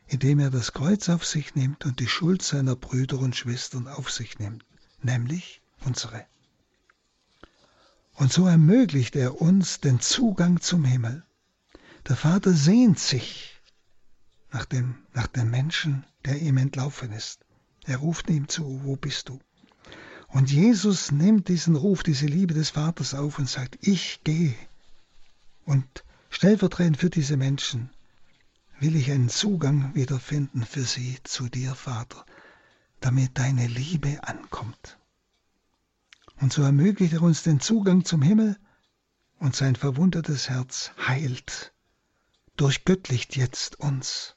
Speaker 2: indem er das Kreuz auf sich nimmt und die Schuld seiner Brüder und Schwestern auf sich nimmt, nämlich unsere. Und so ermöglicht er uns den Zugang zum Himmel. Der Vater sehnt sich nach dem, nach dem Menschen, der ihm entlaufen ist. Er ruft ihm zu, wo bist du? Und Jesus nimmt diesen Ruf, diese Liebe des Vaters auf und sagt, ich gehe. Und stellvertretend für diese Menschen will ich einen Zugang wiederfinden für sie zu dir, Vater, damit deine Liebe ankommt. Und so ermöglicht er uns den Zugang zum Himmel und sein verwundetes Herz heilt, durchgöttlicht jetzt uns.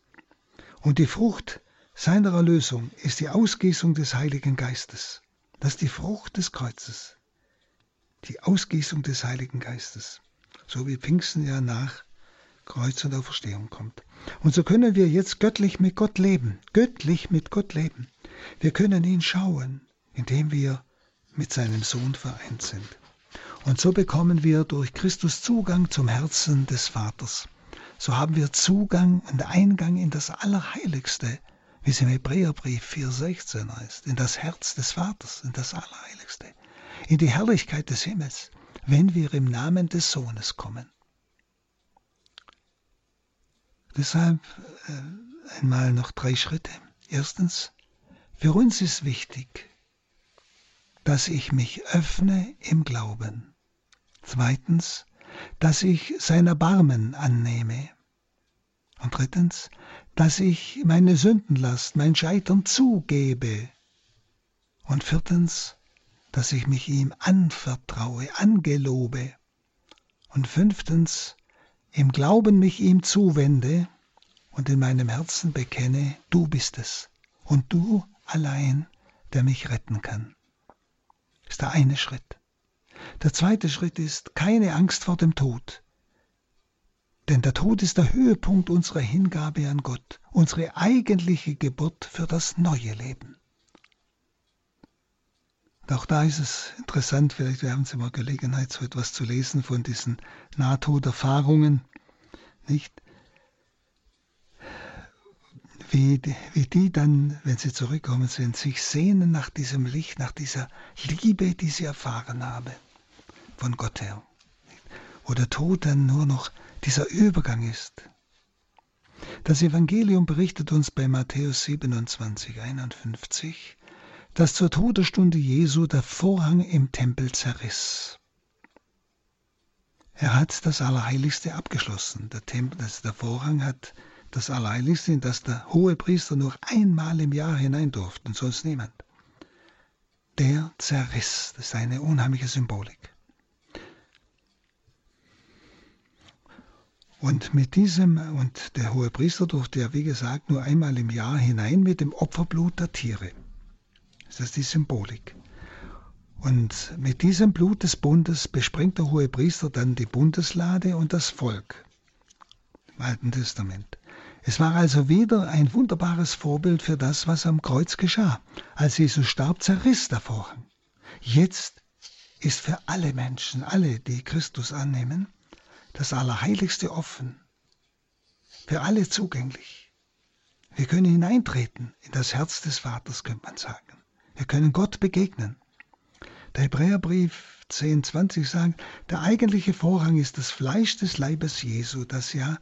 Speaker 2: Und die Frucht seiner Erlösung ist die Ausgießung des Heiligen Geistes. Das ist die Frucht des Kreuzes, die Ausgießung des Heiligen Geistes, so wie Pfingsten ja nach Kreuz und Auferstehung kommt. Und so können wir jetzt göttlich mit Gott leben, göttlich mit Gott leben. Wir können ihn schauen, indem wir mit seinem Sohn vereint sind. Und so bekommen wir durch Christus Zugang zum Herzen des Vaters. So haben wir Zugang und Eingang in das Allerheiligste wie es im Hebräerbrief 4,16 heißt, in das Herz des Vaters, in das Allerheiligste, in die Herrlichkeit des Himmels, wenn wir im Namen des Sohnes kommen. Deshalb äh, einmal noch drei Schritte. Erstens, für uns ist wichtig, dass ich mich öffne im Glauben. Zweitens, dass ich sein Erbarmen annehme. Und drittens, dass ich meine Sündenlast, mein Scheitern zugebe. Und viertens, dass ich mich ihm anvertraue, angelobe. Und fünftens, im Glauben mich ihm zuwende und in meinem Herzen bekenne, du bist es und du allein, der mich retten kann. Das ist der eine Schritt. Der zweite Schritt ist keine Angst vor dem Tod. Denn der Tod ist der Höhepunkt unserer Hingabe an Gott, unsere eigentliche Geburt für das neue Leben. Und auch da ist es interessant, vielleicht haben Sie mal Gelegenheit, so etwas zu lesen von diesen Nahtoderfahrungen, nicht? Wie wie die dann, wenn sie zurückkommen sind, sich sehnen nach diesem Licht, nach dieser Liebe, die sie erfahren haben von Gott her. Wo der Tod dann nur noch dieser Übergang ist. Das Evangelium berichtet uns bei Matthäus 27, 51, dass zur Todesstunde Jesu der Vorhang im Tempel zerriss. Er hat das Allerheiligste abgeschlossen. Der, Tempel, das, der Vorhang hat das Allerheiligste, in das der hohe Priester nur einmal im Jahr hinein durfte und sonst niemand. Der zerriss. Das ist eine unheimliche Symbolik. Und mit diesem, und der hohe Priester durfte ja wie gesagt nur einmal im Jahr hinein mit dem Opferblut der Tiere. Das ist die Symbolik. Und mit diesem Blut des Bundes besprengt der hohe Priester dann die Bundeslade und das Volk im Alten Testament. Es war also wieder ein wunderbares Vorbild für das, was am Kreuz geschah. Als Jesus starb, zerriss der Vorhang. Jetzt ist für alle Menschen, alle, die Christus annehmen, das Allerheiligste offen. Für alle zugänglich. Wir können hineintreten in das Herz des Vaters, könnte man sagen. Wir können Gott begegnen. Der Hebräerbrief 10,20 sagt, der eigentliche Vorhang ist das Fleisch des Leibes Jesu, das ja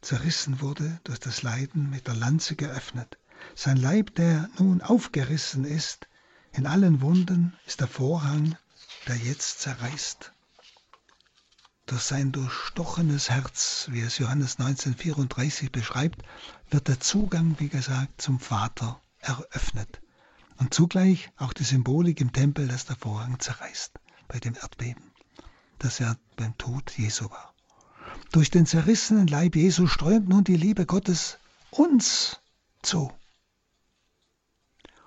Speaker 2: zerrissen wurde durch das Leiden mit der Lanze geöffnet. Sein Leib, der nun aufgerissen ist, in allen Wunden, ist der Vorhang, der jetzt zerreißt. Durch sein durchstochenes Herz, wie es Johannes 1934 beschreibt, wird der Zugang, wie gesagt, zum Vater eröffnet. Und zugleich auch die Symbolik im Tempel, dass der Vorhang zerreißt bei dem Erdbeben, das ja beim Tod Jesu war. Durch den zerrissenen Leib Jesu strömt nun die Liebe Gottes uns zu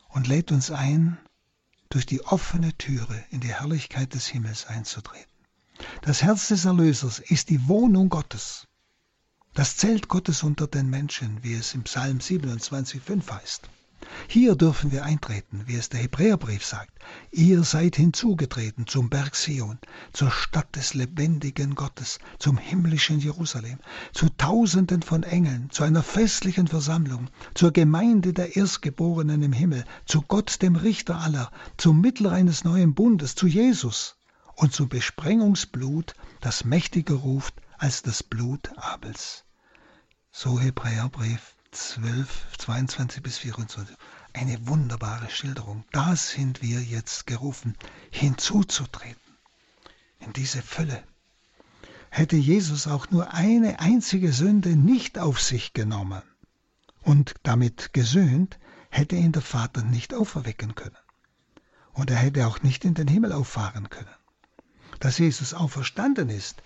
Speaker 2: und lädt uns ein, durch die offene Türe in die Herrlichkeit des Himmels einzutreten. Das Herz des Erlösers ist die Wohnung Gottes, das Zelt Gottes unter den Menschen, wie es im Psalm 27,5 heißt. Hier dürfen wir eintreten, wie es der Hebräerbrief sagt. Ihr seid hinzugetreten zum Berg Sion, zur Stadt des lebendigen Gottes, zum himmlischen Jerusalem, zu Tausenden von Engeln, zu einer festlichen Versammlung, zur Gemeinde der Erstgeborenen im Himmel, zu Gott dem Richter aller, zum Mittler eines neuen Bundes, zu Jesus und zum Besprengungsblut, das mächtiger ruft als das Blut Abels. So Hebräerbrief 12, 22 bis 24. Eine wunderbare Schilderung. Da sind wir jetzt gerufen, hinzuzutreten. In diese Fülle. Hätte Jesus auch nur eine einzige Sünde nicht auf sich genommen und damit gesöhnt, hätte ihn der Vater nicht auferwecken können. Und er hätte auch nicht in den Himmel auffahren können. Dass Jesus auferstanden ist,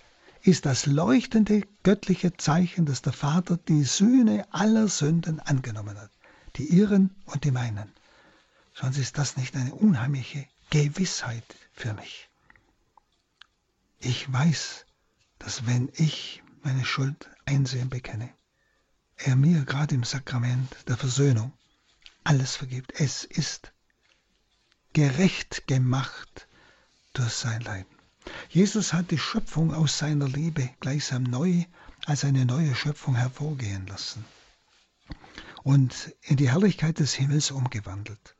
Speaker 2: ist das leuchtende göttliche Zeichen, dass der Vater die Sühne aller Sünden angenommen hat, die ihren und die meinen. Sonst ist das nicht eine unheimliche Gewissheit für mich. Ich weiß, dass wenn ich meine Schuld einsehen bekenne, er mir gerade im Sakrament der Versöhnung alles vergibt. Es ist gerecht gemacht durch sein Leiden. Jesus hat die Schöpfung aus seiner Liebe gleichsam neu als eine neue Schöpfung hervorgehen lassen und in die Herrlichkeit des Himmels umgewandelt.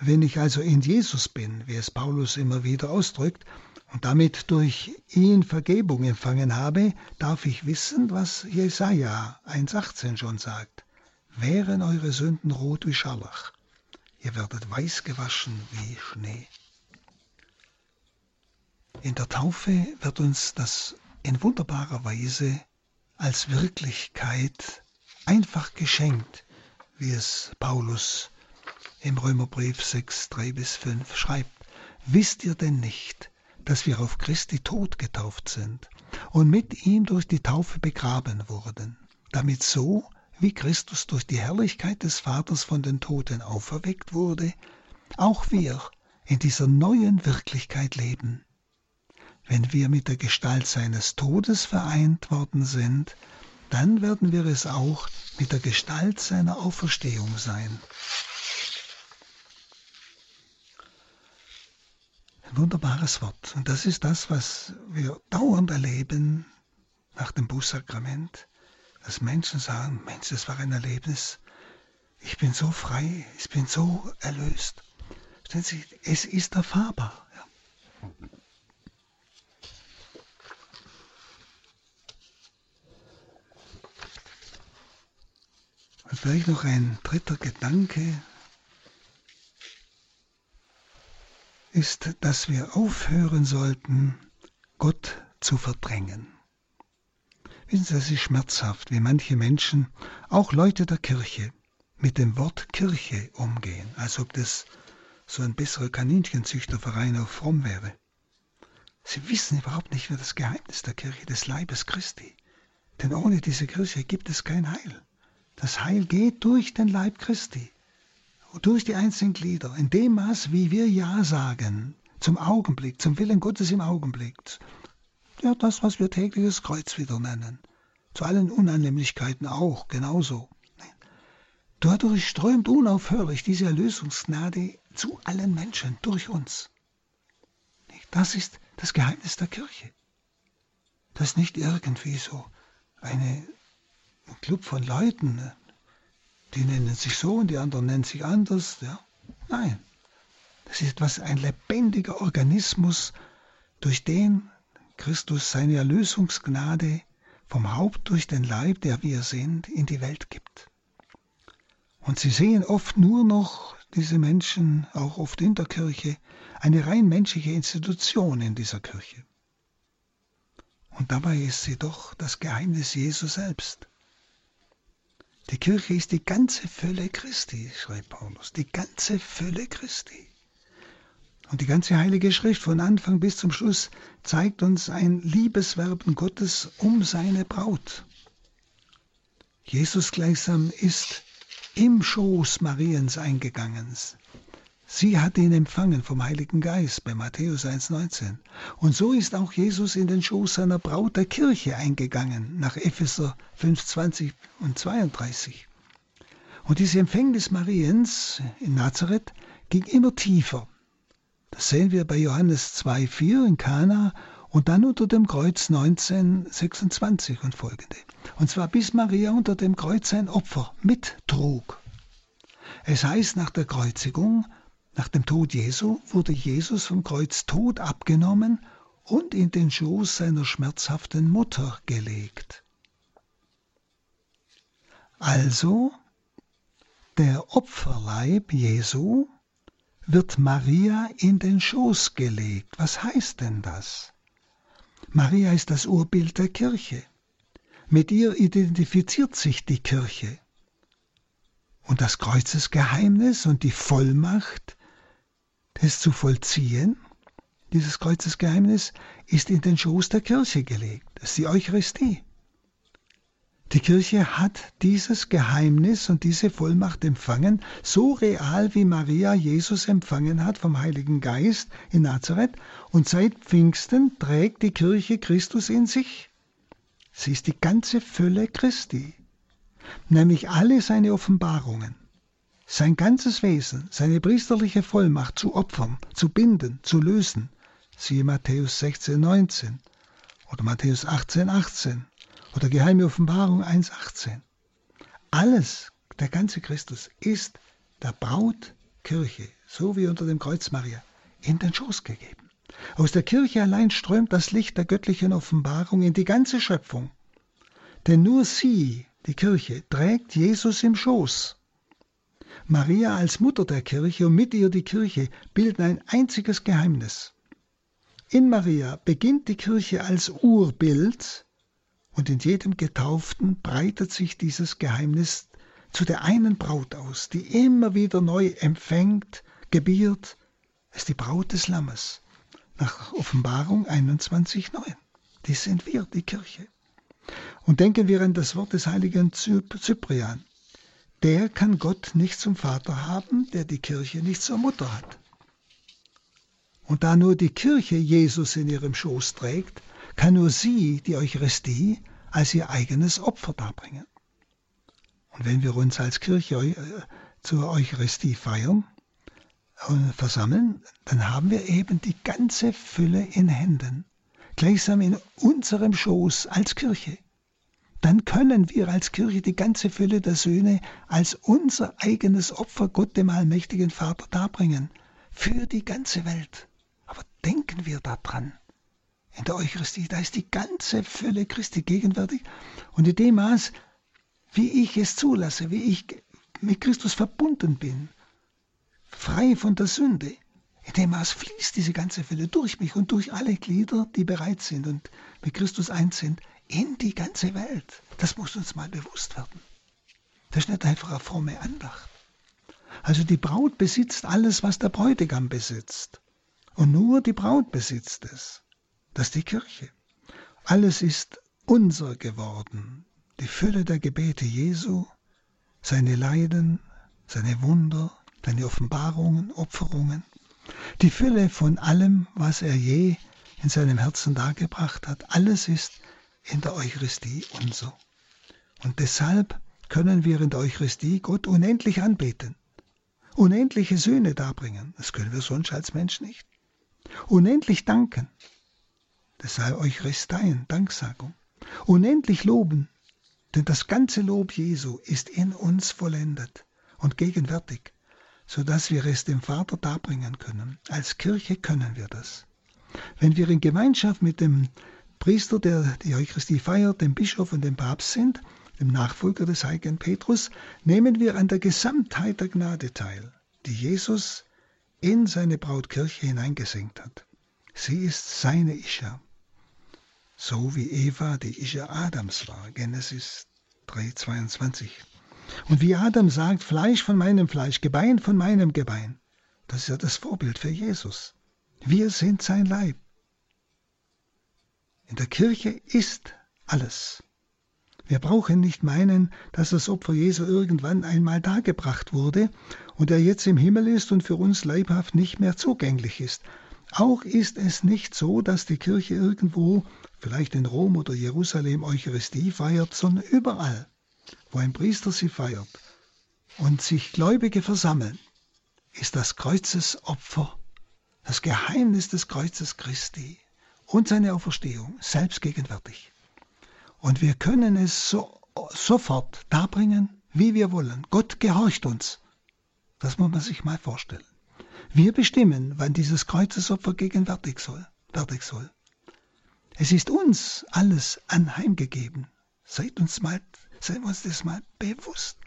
Speaker 2: Wenn ich also in Jesus bin, wie es Paulus immer wieder ausdrückt, und damit durch ihn Vergebung empfangen habe, darf ich wissen, was Jesaja 1,18 schon sagt. Wären eure Sünden rot wie Scharlach, ihr werdet weiß gewaschen wie Schnee. In der Taufe wird uns das in wunderbarer Weise als Wirklichkeit einfach geschenkt, wie es Paulus im Römerbrief 6, 3 bis 5 schreibt. Wisst ihr denn nicht, dass wir auf Christi Tod getauft sind und mit ihm durch die Taufe begraben wurden, damit so, wie Christus durch die Herrlichkeit des Vaters von den Toten auferweckt wurde, auch wir in dieser neuen Wirklichkeit leben wenn wir mit der Gestalt seines Todes vereint worden sind, dann werden wir es auch mit der Gestalt seiner Auferstehung sein. Ein wunderbares Wort. Und das ist das, was wir dauernd erleben nach dem Bußsakrament, dass Menschen sagen, Mensch, das war ein Erlebnis, ich bin so frei, ich bin so erlöst. Es ist erfahrbar. Ja. Und vielleicht noch ein dritter Gedanke ist, dass wir aufhören sollten, Gott zu verdrängen. Wissen Sie, es ist schmerzhaft, wie manche Menschen, auch Leute der Kirche, mit dem Wort Kirche umgehen, als ob das so ein besserer Kaninchenzüchterverein auf fromm wäre. Sie wissen überhaupt nicht mehr das Geheimnis der Kirche, des Leibes Christi. Denn ohne diese Kirche gibt es kein Heil. Das Heil geht durch den Leib Christi, durch die einzelnen Glieder, in dem Maß, wie wir Ja sagen, zum Augenblick, zum Willen Gottes im Augenblick. Ja, das, was wir tägliches Kreuz wieder nennen. Zu allen Unannehmlichkeiten auch, genauso. Dadurch strömt unaufhörlich diese Erlösungsgnade zu allen Menschen durch uns. Das ist das Geheimnis der Kirche. Das ist nicht irgendwie so eine, ein Club von Leuten, ne? die nennen sich so und die anderen nennen sich anders. Ja? Nein, das ist etwas, ein lebendiger Organismus, durch den Christus seine Erlösungsgnade vom Haupt durch den Leib, der wir sind, in die Welt gibt. Und Sie sehen oft nur noch diese Menschen, auch oft in der Kirche, eine rein menschliche Institution in dieser Kirche. Und dabei ist sie doch das Geheimnis Jesu selbst. Die Kirche ist die ganze Fülle Christi, schreibt Paulus, die ganze Fülle Christi. Und die ganze Heilige Schrift von Anfang bis zum Schluss zeigt uns ein Liebeswerben Gottes um seine Braut. Jesus gleichsam ist im Schoß Mariens eingegangen. Sie hat ihn empfangen vom Heiligen Geist bei Matthäus 1,19. Und so ist auch Jesus in den Schoß seiner Braut der Kirche eingegangen, nach Epheser 5,20 und 32. Und diese Empfängnis Mariens in Nazareth ging immer tiefer. Das sehen wir bei Johannes 2,4 in Kana und dann unter dem Kreuz 1926 und folgende. Und zwar bis Maria unter dem Kreuz sein Opfer mittrug. Es heißt nach der Kreuzigung, nach dem Tod Jesu wurde Jesus vom Kreuz tot abgenommen und in den Schoß seiner schmerzhaften Mutter gelegt. Also, der Opferleib Jesu wird Maria in den Schoß gelegt. Was heißt denn das? Maria ist das Urbild der Kirche. Mit ihr identifiziert sich die Kirche. Und das Kreuzesgeheimnis und die Vollmacht, das zu vollziehen, dieses Kreuzesgeheimnis, ist in den Schoß der Kirche gelegt. Das ist die Eucharistie. Die Kirche hat dieses Geheimnis und diese Vollmacht empfangen, so real wie Maria Jesus empfangen hat vom Heiligen Geist in Nazareth. Und seit Pfingsten trägt die Kirche Christus in sich. Sie ist die ganze Fülle Christi, nämlich alle seine Offenbarungen sein ganzes Wesen, seine priesterliche Vollmacht zu opfern, zu binden, zu lösen. Siehe Matthäus 16, 19 oder Matthäus 18, 18 oder Geheime Offenbarung 1, 18. Alles, der ganze Christus, ist der Braut Kirche, so wie unter dem Kreuz Maria, in den Schoß gegeben. Aus der Kirche allein strömt das Licht der göttlichen Offenbarung in die ganze Schöpfung. Denn nur sie, die Kirche, trägt Jesus im Schoß Maria als Mutter der Kirche und mit ihr die Kirche bilden ein einziges Geheimnis. In Maria beginnt die Kirche als Urbild und in jedem Getauften breitet sich dieses Geheimnis zu der einen Braut aus, die immer wieder neu empfängt, gebiert, ist die Braut des Lammes. Nach Offenbarung 21.9. Die sind wir, die Kirche. Und denken wir an das Wort des heiligen Cyprian der kann Gott nicht zum Vater haben, der die Kirche nicht zur Mutter hat. Und da nur die Kirche Jesus in ihrem Schoß trägt, kann nur sie die Eucharistie als ihr eigenes Opfer darbringen. Und wenn wir uns als Kirche äh, zur Eucharistie feiern und versammeln, dann haben wir eben die ganze Fülle in Händen, gleichsam in unserem Schoß als Kirche dann können wir als Kirche die ganze Fülle der Söhne als unser eigenes Opfer Gott dem allmächtigen Vater darbringen. Für die ganze Welt. Aber denken wir daran. In der Eucharistie, da ist die ganze Fülle Christi gegenwärtig. Und in dem Maß, wie ich es zulasse, wie ich mit Christus verbunden bin, frei von der Sünde, in dem Maß fließt diese ganze Fülle durch mich und durch alle Glieder, die bereit sind und mit Christus eins sind, in die ganze Welt. Das muss uns mal bewusst werden. Das ist nicht einfach eine fromme Andacht. Also die Braut besitzt alles, was der Bräutigam besitzt. Und nur die Braut besitzt es. Das ist die Kirche. Alles ist unser geworden. Die Fülle der Gebete Jesu, seine Leiden, seine Wunder, seine Offenbarungen, Opferungen, die Fülle von allem, was er je in seinem Herzen dargebracht hat, alles ist in der Eucharistie unser. Und deshalb können wir in der Eucharistie Gott unendlich anbeten, unendliche Söhne darbringen, das können wir sonst als Mensch nicht, unendlich danken, deshalb Eucharisteien, Danksagung, unendlich loben, denn das ganze Lob Jesu ist in uns vollendet und gegenwärtig, so dass wir es dem Vater darbringen können. Als Kirche können wir das. Wenn wir in Gemeinschaft mit dem Priester, der die Eucharistie feiert, dem Bischof und dem Papst sind, dem Nachfolger des heiligen Petrus, nehmen wir an der Gesamtheit der Gnade teil, die Jesus in seine Brautkirche hineingesenkt hat. Sie ist seine Ischa, so wie Eva die Ischa Adams war, Genesis 3,22. Und wie Adam sagt, Fleisch von meinem Fleisch, Gebein von meinem Gebein, das ist ja das Vorbild für Jesus. Wir sind sein Leib. In der Kirche ist alles. Wir brauchen nicht meinen, dass das Opfer Jesu irgendwann einmal dargebracht wurde und er jetzt im Himmel ist und für uns leibhaft nicht mehr zugänglich ist. Auch ist es nicht so, dass die Kirche irgendwo, vielleicht in Rom oder Jerusalem, Eucharistie feiert, sondern überall, wo ein Priester sie feiert und sich Gläubige versammeln, ist das Kreuzesopfer, das Geheimnis des Kreuzes Christi und seine Auferstehung selbst gegenwärtig. Und wir können es so, sofort darbringen, wie wir wollen. Gott gehorcht uns. Das muss man sich mal vorstellen. Wir bestimmen, wann dieses Kreuzesopfer gegenwärtig soll, fertig soll. Es ist uns alles anheimgegeben. Seid uns mal, seid uns das mal bewusst.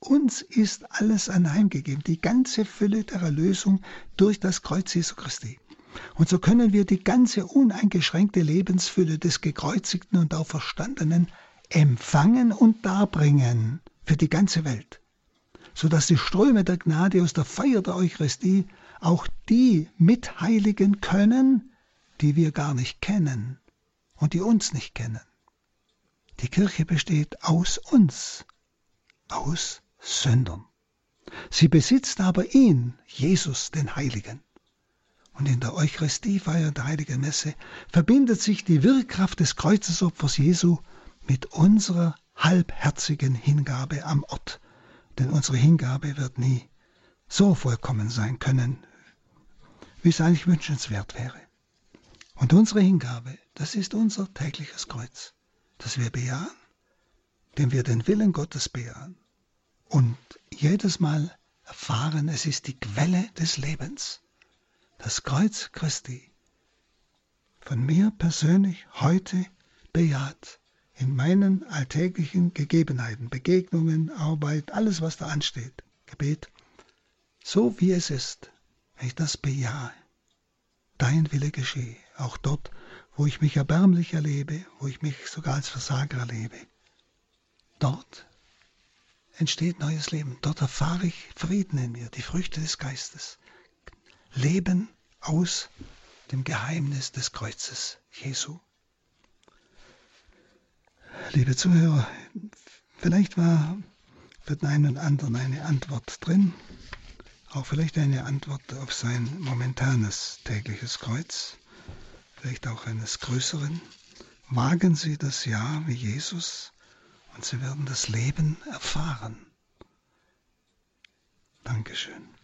Speaker 2: Uns ist alles anheimgegeben, die ganze Fülle der Erlösung durch das Kreuz Jesu Christi. Und so können wir die ganze uneingeschränkte Lebensfülle des gekreuzigten und auferstandenen empfangen und darbringen für die ganze Welt, so dass die Ströme der Gnade aus der Feier der Eucharistie auch die mitheiligen können, die wir gar nicht kennen und die uns nicht kennen. Die Kirche besteht aus uns, aus Sündern. Sie besitzt aber ihn, Jesus, den Heiligen. Und in der Eucharistiefeier der Heiligen Messe verbindet sich die Wirkkraft des Kreuzesopfers Jesu mit unserer halbherzigen Hingabe am Ort. Denn unsere Hingabe wird nie so vollkommen sein können, wie es eigentlich wünschenswert wäre. Und unsere Hingabe, das ist unser tägliches Kreuz, das wir bejahen, dem wir den Willen Gottes bejahen und jedes Mal erfahren, es ist die Quelle des Lebens das Kreuz Christi von mir persönlich heute bejaht in meinen alltäglichen Gegebenheiten, Begegnungen, Arbeit, alles, was da ansteht, Gebet, so wie es ist, wenn ich das bejahe, dein Wille geschehe, auch dort, wo ich mich erbärmlich erlebe, wo ich mich sogar als Versager erlebe. Dort entsteht neues Leben, dort erfahre ich Frieden in mir, die Früchte des Geistes. Leben aus dem Geheimnis des Kreuzes Jesu. Liebe Zuhörer, vielleicht war für den einen und anderen eine Antwort drin, auch vielleicht eine Antwort auf sein momentanes tägliches Kreuz, vielleicht auch eines größeren. Wagen Sie das Ja wie Jesus und Sie werden das Leben erfahren. Dankeschön.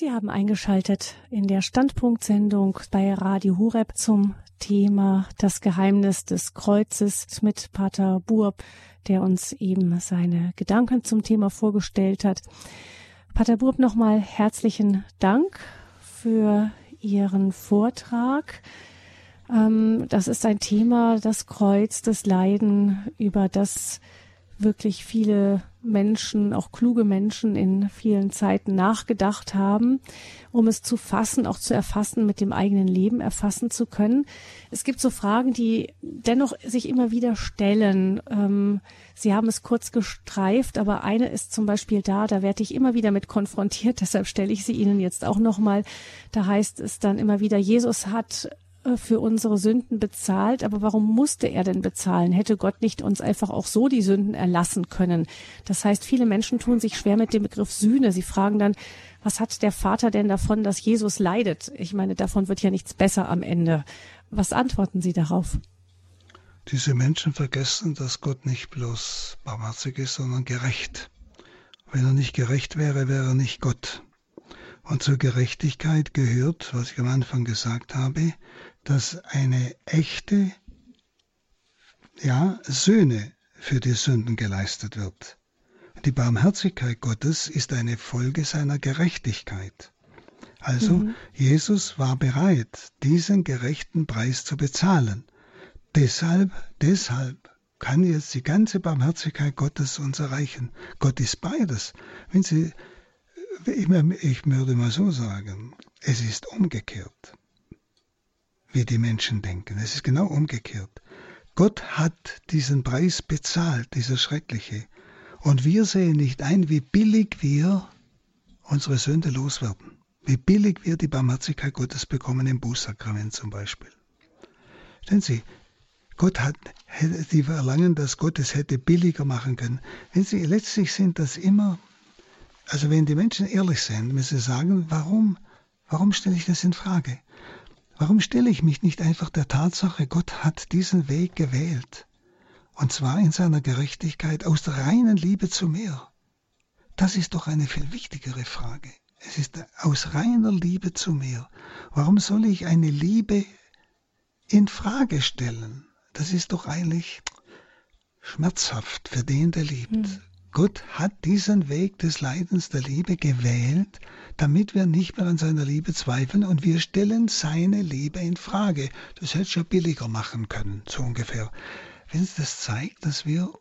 Speaker 1: Sie haben eingeschaltet in der Standpunktsendung bei Radio Hureb zum Thema Das Geheimnis des Kreuzes mit Pater Burb, der uns eben seine Gedanken zum Thema vorgestellt hat. Pater Burb, nochmal herzlichen Dank für Ihren Vortrag. Ähm, das ist ein Thema, das Kreuz, das Leiden, über das wirklich viele Menschen, auch kluge Menschen in vielen Zeiten nachgedacht haben, um es zu fassen, auch zu erfassen, mit dem eigenen Leben erfassen zu können. Es gibt so Fragen, die dennoch sich immer wieder stellen. Ähm, Sie haben es kurz gestreift, aber eine ist zum Beispiel da, da werde ich immer wieder mit konfrontiert, *laughs* deshalb stelle ich sie Ihnen jetzt auch nochmal. Da heißt es dann immer wieder, Jesus hat für unsere Sünden bezahlt, aber warum musste er denn bezahlen? Hätte Gott nicht uns einfach auch so die Sünden erlassen können? Das heißt, viele Menschen tun sich schwer mit dem Begriff Sühne. Sie fragen dann, was hat der Vater denn davon, dass Jesus leidet? Ich meine, davon wird ja nichts besser am Ende. Was antworten Sie darauf?
Speaker 2: Diese Menschen vergessen, dass Gott nicht bloß barmherzig ist, sondern gerecht. Wenn er nicht gerecht wäre, wäre er nicht Gott. Und zur Gerechtigkeit gehört, was ich am Anfang gesagt habe, dass eine echte ja, Söhne für die Sünden geleistet wird. Die Barmherzigkeit Gottes ist eine Folge seiner Gerechtigkeit. Also mhm. Jesus war bereit, diesen gerechten Preis zu bezahlen. Deshalb, deshalb kann jetzt die ganze Barmherzigkeit Gottes uns erreichen. Gott ist beides. Wenn Sie, ich würde mal so sagen, es ist umgekehrt wie die Menschen denken. Es ist genau umgekehrt. Gott hat diesen Preis bezahlt, dieser schreckliche. Und wir sehen nicht ein, wie billig wir unsere Sünde loswerden. Wie billig wir die Barmherzigkeit Gottes bekommen im Bußsakrament zum Beispiel. Stellen Sie, Gott hat, die verlangen, dass Gott es hätte billiger machen können. Wenn Sie, letztlich sind das immer, also wenn die Menschen ehrlich sind, müssen sie sagen, warum, warum stelle ich das in Frage? Warum stelle ich mich nicht einfach der Tatsache, Gott hat diesen Weg gewählt, und zwar in seiner Gerechtigkeit aus der reinen Liebe zu mir? Das ist doch eine viel wichtigere Frage. Es ist aus reiner Liebe zu mir. Warum soll ich eine Liebe in Frage stellen? Das ist doch eigentlich schmerzhaft für den, der liebt. Hm. Gott hat diesen Weg des Leidens der Liebe gewählt, damit wir nicht mehr an seiner Liebe zweifeln und wir stellen seine Liebe in Frage. Das hätte schon billiger machen können, so ungefähr. Wenn es das zeigt, dass wir,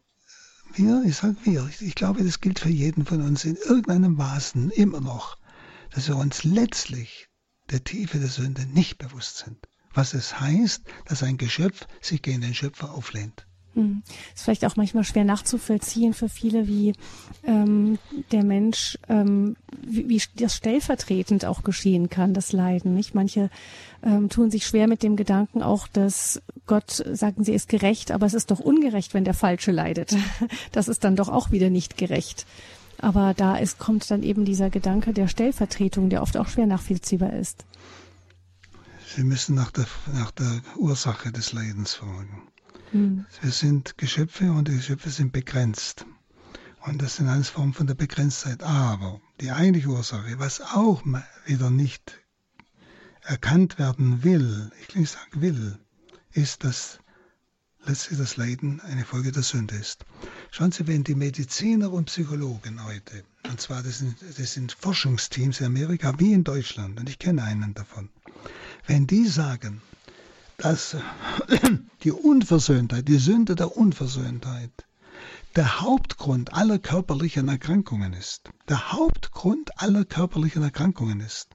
Speaker 2: wir, ich sage wir, ich glaube, das gilt für jeden von uns in irgendeinem Maßen immer noch, dass wir uns letztlich der Tiefe der Sünde nicht bewusst sind. Was es heißt, dass ein Geschöpf sich gegen den Schöpfer auflehnt.
Speaker 1: Hm. Ist vielleicht auch manchmal schwer nachzuvollziehen für viele, wie ähm, der Mensch, ähm, wie, wie das stellvertretend auch geschehen kann, das Leiden. Nicht manche ähm, tun sich schwer mit dem Gedanken auch, dass Gott, sagen sie, ist gerecht, aber es ist doch ungerecht, wenn der Falsche leidet. *laughs* Das ist dann doch auch wieder nicht gerecht. Aber da ist, kommt dann eben dieser Gedanke der Stellvertretung, der oft auch schwer nachvollziehbar ist.
Speaker 2: Sie müssen nach der, nach der Ursache des Leidens fragen. Mhm. Wir sind Geschöpfe und die Geschöpfe sind begrenzt. Und das sind alles Formen von der Begrenztheit. Aber die eigentliche Ursache, was auch wieder nicht erkannt werden will, ich will nicht sagen will, ist, dass letztlich das Leiden eine Folge der Sünde ist. Schauen Sie, wenn die Mediziner und Psychologen heute, und zwar das sind, das sind Forschungsteams in Amerika wie in Deutschland, und ich kenne einen davon, wenn die sagen, dass *clears throat* die Unversöhntheit, die Sünde der Unversöhntheit, der Hauptgrund aller körperlichen Erkrankungen ist. Der Hauptgrund aller körperlichen Erkrankungen ist.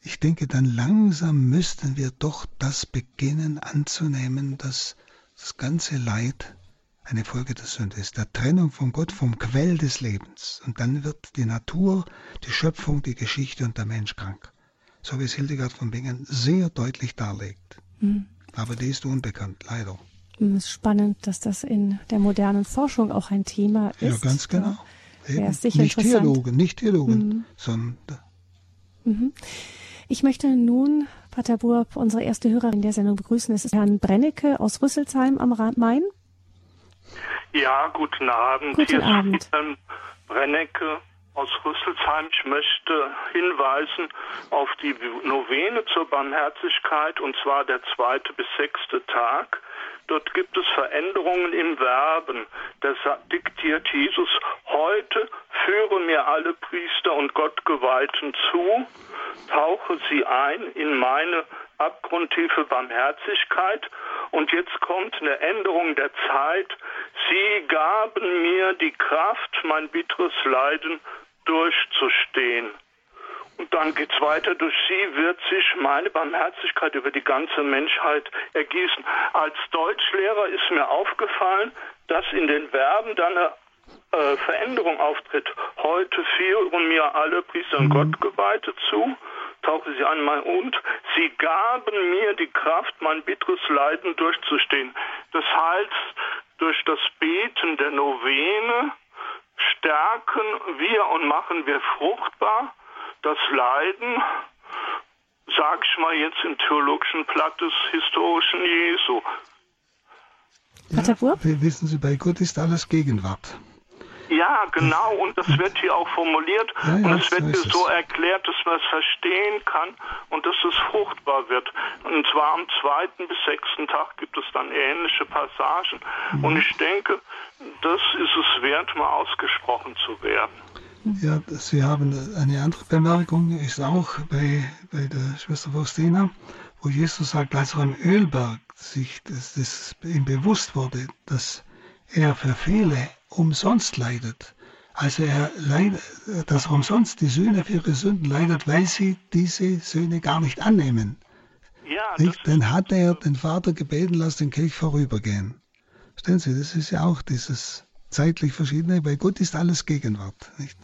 Speaker 2: Ich denke, dann langsam müssten wir doch das beginnen anzunehmen, dass das ganze Leid eine Folge der Sünde ist, der Trennung von Gott, vom Quell des Lebens. Und dann wird die Natur, die Schöpfung, die Geschichte und der Mensch krank so wie es Hildegard von Bingen sehr deutlich darlegt. Mhm. Aber die ist unbekannt, leider.
Speaker 1: Es ist spannend, dass das in der modernen Forschung auch ein Thema ist.
Speaker 2: Ja, ganz genau. Ja, nicht Theologen, nicht Theologen, mhm. sondern.
Speaker 1: Mhm. Ich möchte nun, Pater Burb, unsere erste Hörerin der Sendung begrüßen. Es ist Herrn Brennecke aus Rüsselsheim am Main.
Speaker 3: Ja, guten Abend.
Speaker 1: Guten Hier Abend.
Speaker 3: Ist Brennecke aus Rüsselsheim. Ich möchte hinweisen auf die Novene zur Barmherzigkeit und zwar der zweite bis sechste Tag. Dort gibt es Veränderungen im Verben. Da diktiert Jesus, heute führe mir alle Priester und Gottgeweihten zu, tauche sie ein in meine abgrundtiefe Barmherzigkeit. Und jetzt kommt eine Änderung der Zeit. Sie gaben mir die Kraft, mein bitteres Leiden durchzustehen. Und dann geht es weiter, durch sie wird sich meine Barmherzigkeit über die ganze Menschheit ergießen. Als Deutschlehrer ist mir aufgefallen, dass in den Verben dann eine äh, Veränderung auftritt. Heute führen mir alle Priester und mhm. Gottgeweihte zu, tauchen sie an mein und sie gaben mir die Kraft, mein bitteres Leiden durchzustehen. Das heißt, durch das Beten der Novene stärken wir und machen wir fruchtbar das Leiden, sag ich mal jetzt im theologischen Platt des historischen Jesu.
Speaker 2: Ja, wissen Sie, bei Gott ist alles Gegenwart.
Speaker 3: Ja, genau, und das wird hier auch formuliert ja, ja, und es wird so hier so erklärt, dass man es verstehen kann und dass es fruchtbar wird. Und zwar am zweiten bis sechsten Tag gibt es dann ähnliche Passagen. Mhm. Und ich denke, das ist es wert, mal ausgesprochen zu werden.
Speaker 2: Ja, Sie haben eine andere Bemerkung, ist auch bei, bei der Schwester Faustina, wo Jesus sagt, als er am Ölberg sich das, das ihm bewusst wurde, dass er für viele umsonst leidet. Also er leidet, dass er umsonst die Söhne für ihre Sünden leidet, weil sie diese Söhne gar nicht annehmen. Ja, nicht? Dann hat er den Vater gebeten, lass den Kelch vorübergehen. Verstehen Sie, das ist ja auch dieses zeitlich Verschiedene. Bei Gott ist alles Gegenwart. Nicht?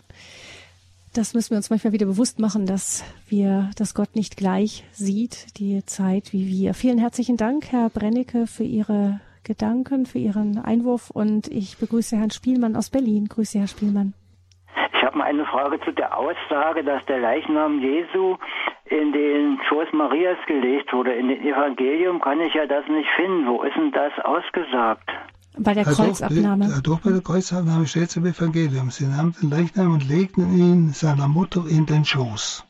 Speaker 1: Das müssen wir uns manchmal wieder bewusst machen, dass wir, dass Gott nicht gleich sieht, die Zeit wie wir. Vielen herzlichen Dank, Herr Brennecke, für Ihre Gedanken, für Ihren Einwurf und ich begrüße Herrn Spielmann aus Berlin. Grüße, Herr Spielmann.
Speaker 4: Ich habe mal eine Frage zu der Aussage, dass der Leichnam Jesu in den Schoß Marias gelegt wurde. In dem Evangelium kann ich ja das nicht finden. Wo ist denn das ausgesagt?
Speaker 1: Bei der Kreuzabnahme.
Speaker 2: Ja, doch, bei der Kreuzabnahme steht es im Evangelium. Sie nahmen den Leichnam und legten ihn seiner Mutter in den Schoß.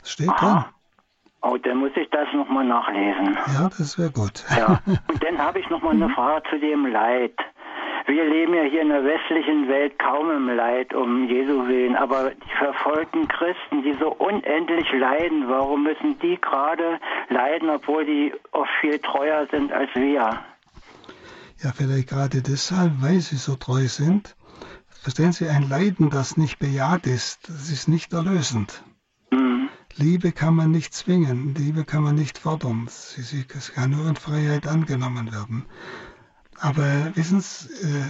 Speaker 2: Das steht Aha.
Speaker 4: Oh, dann muss ich das nochmal nachlesen.
Speaker 2: Ja, das wäre gut. *laughs*
Speaker 4: Ja. Und dann habe ich nochmal eine Frage zu dem Leid. Wir leben ja hier in der westlichen Welt kaum im Leid um Jesu willen, aber die verfolgten Christen, die so unendlich leiden, warum müssen die gerade leiden, obwohl die oft viel treuer sind als wir?
Speaker 2: Ja, vielleicht gerade deshalb, weil sie so treu sind. Verstehen Sie, ein Leiden, das nicht bejaht ist, das ist nicht erlösend. Liebe kann man nicht zwingen, Liebe kann man nicht fordern. Sie, sie, es kann nur in Freiheit angenommen werden. Aber wissen Sie, äh,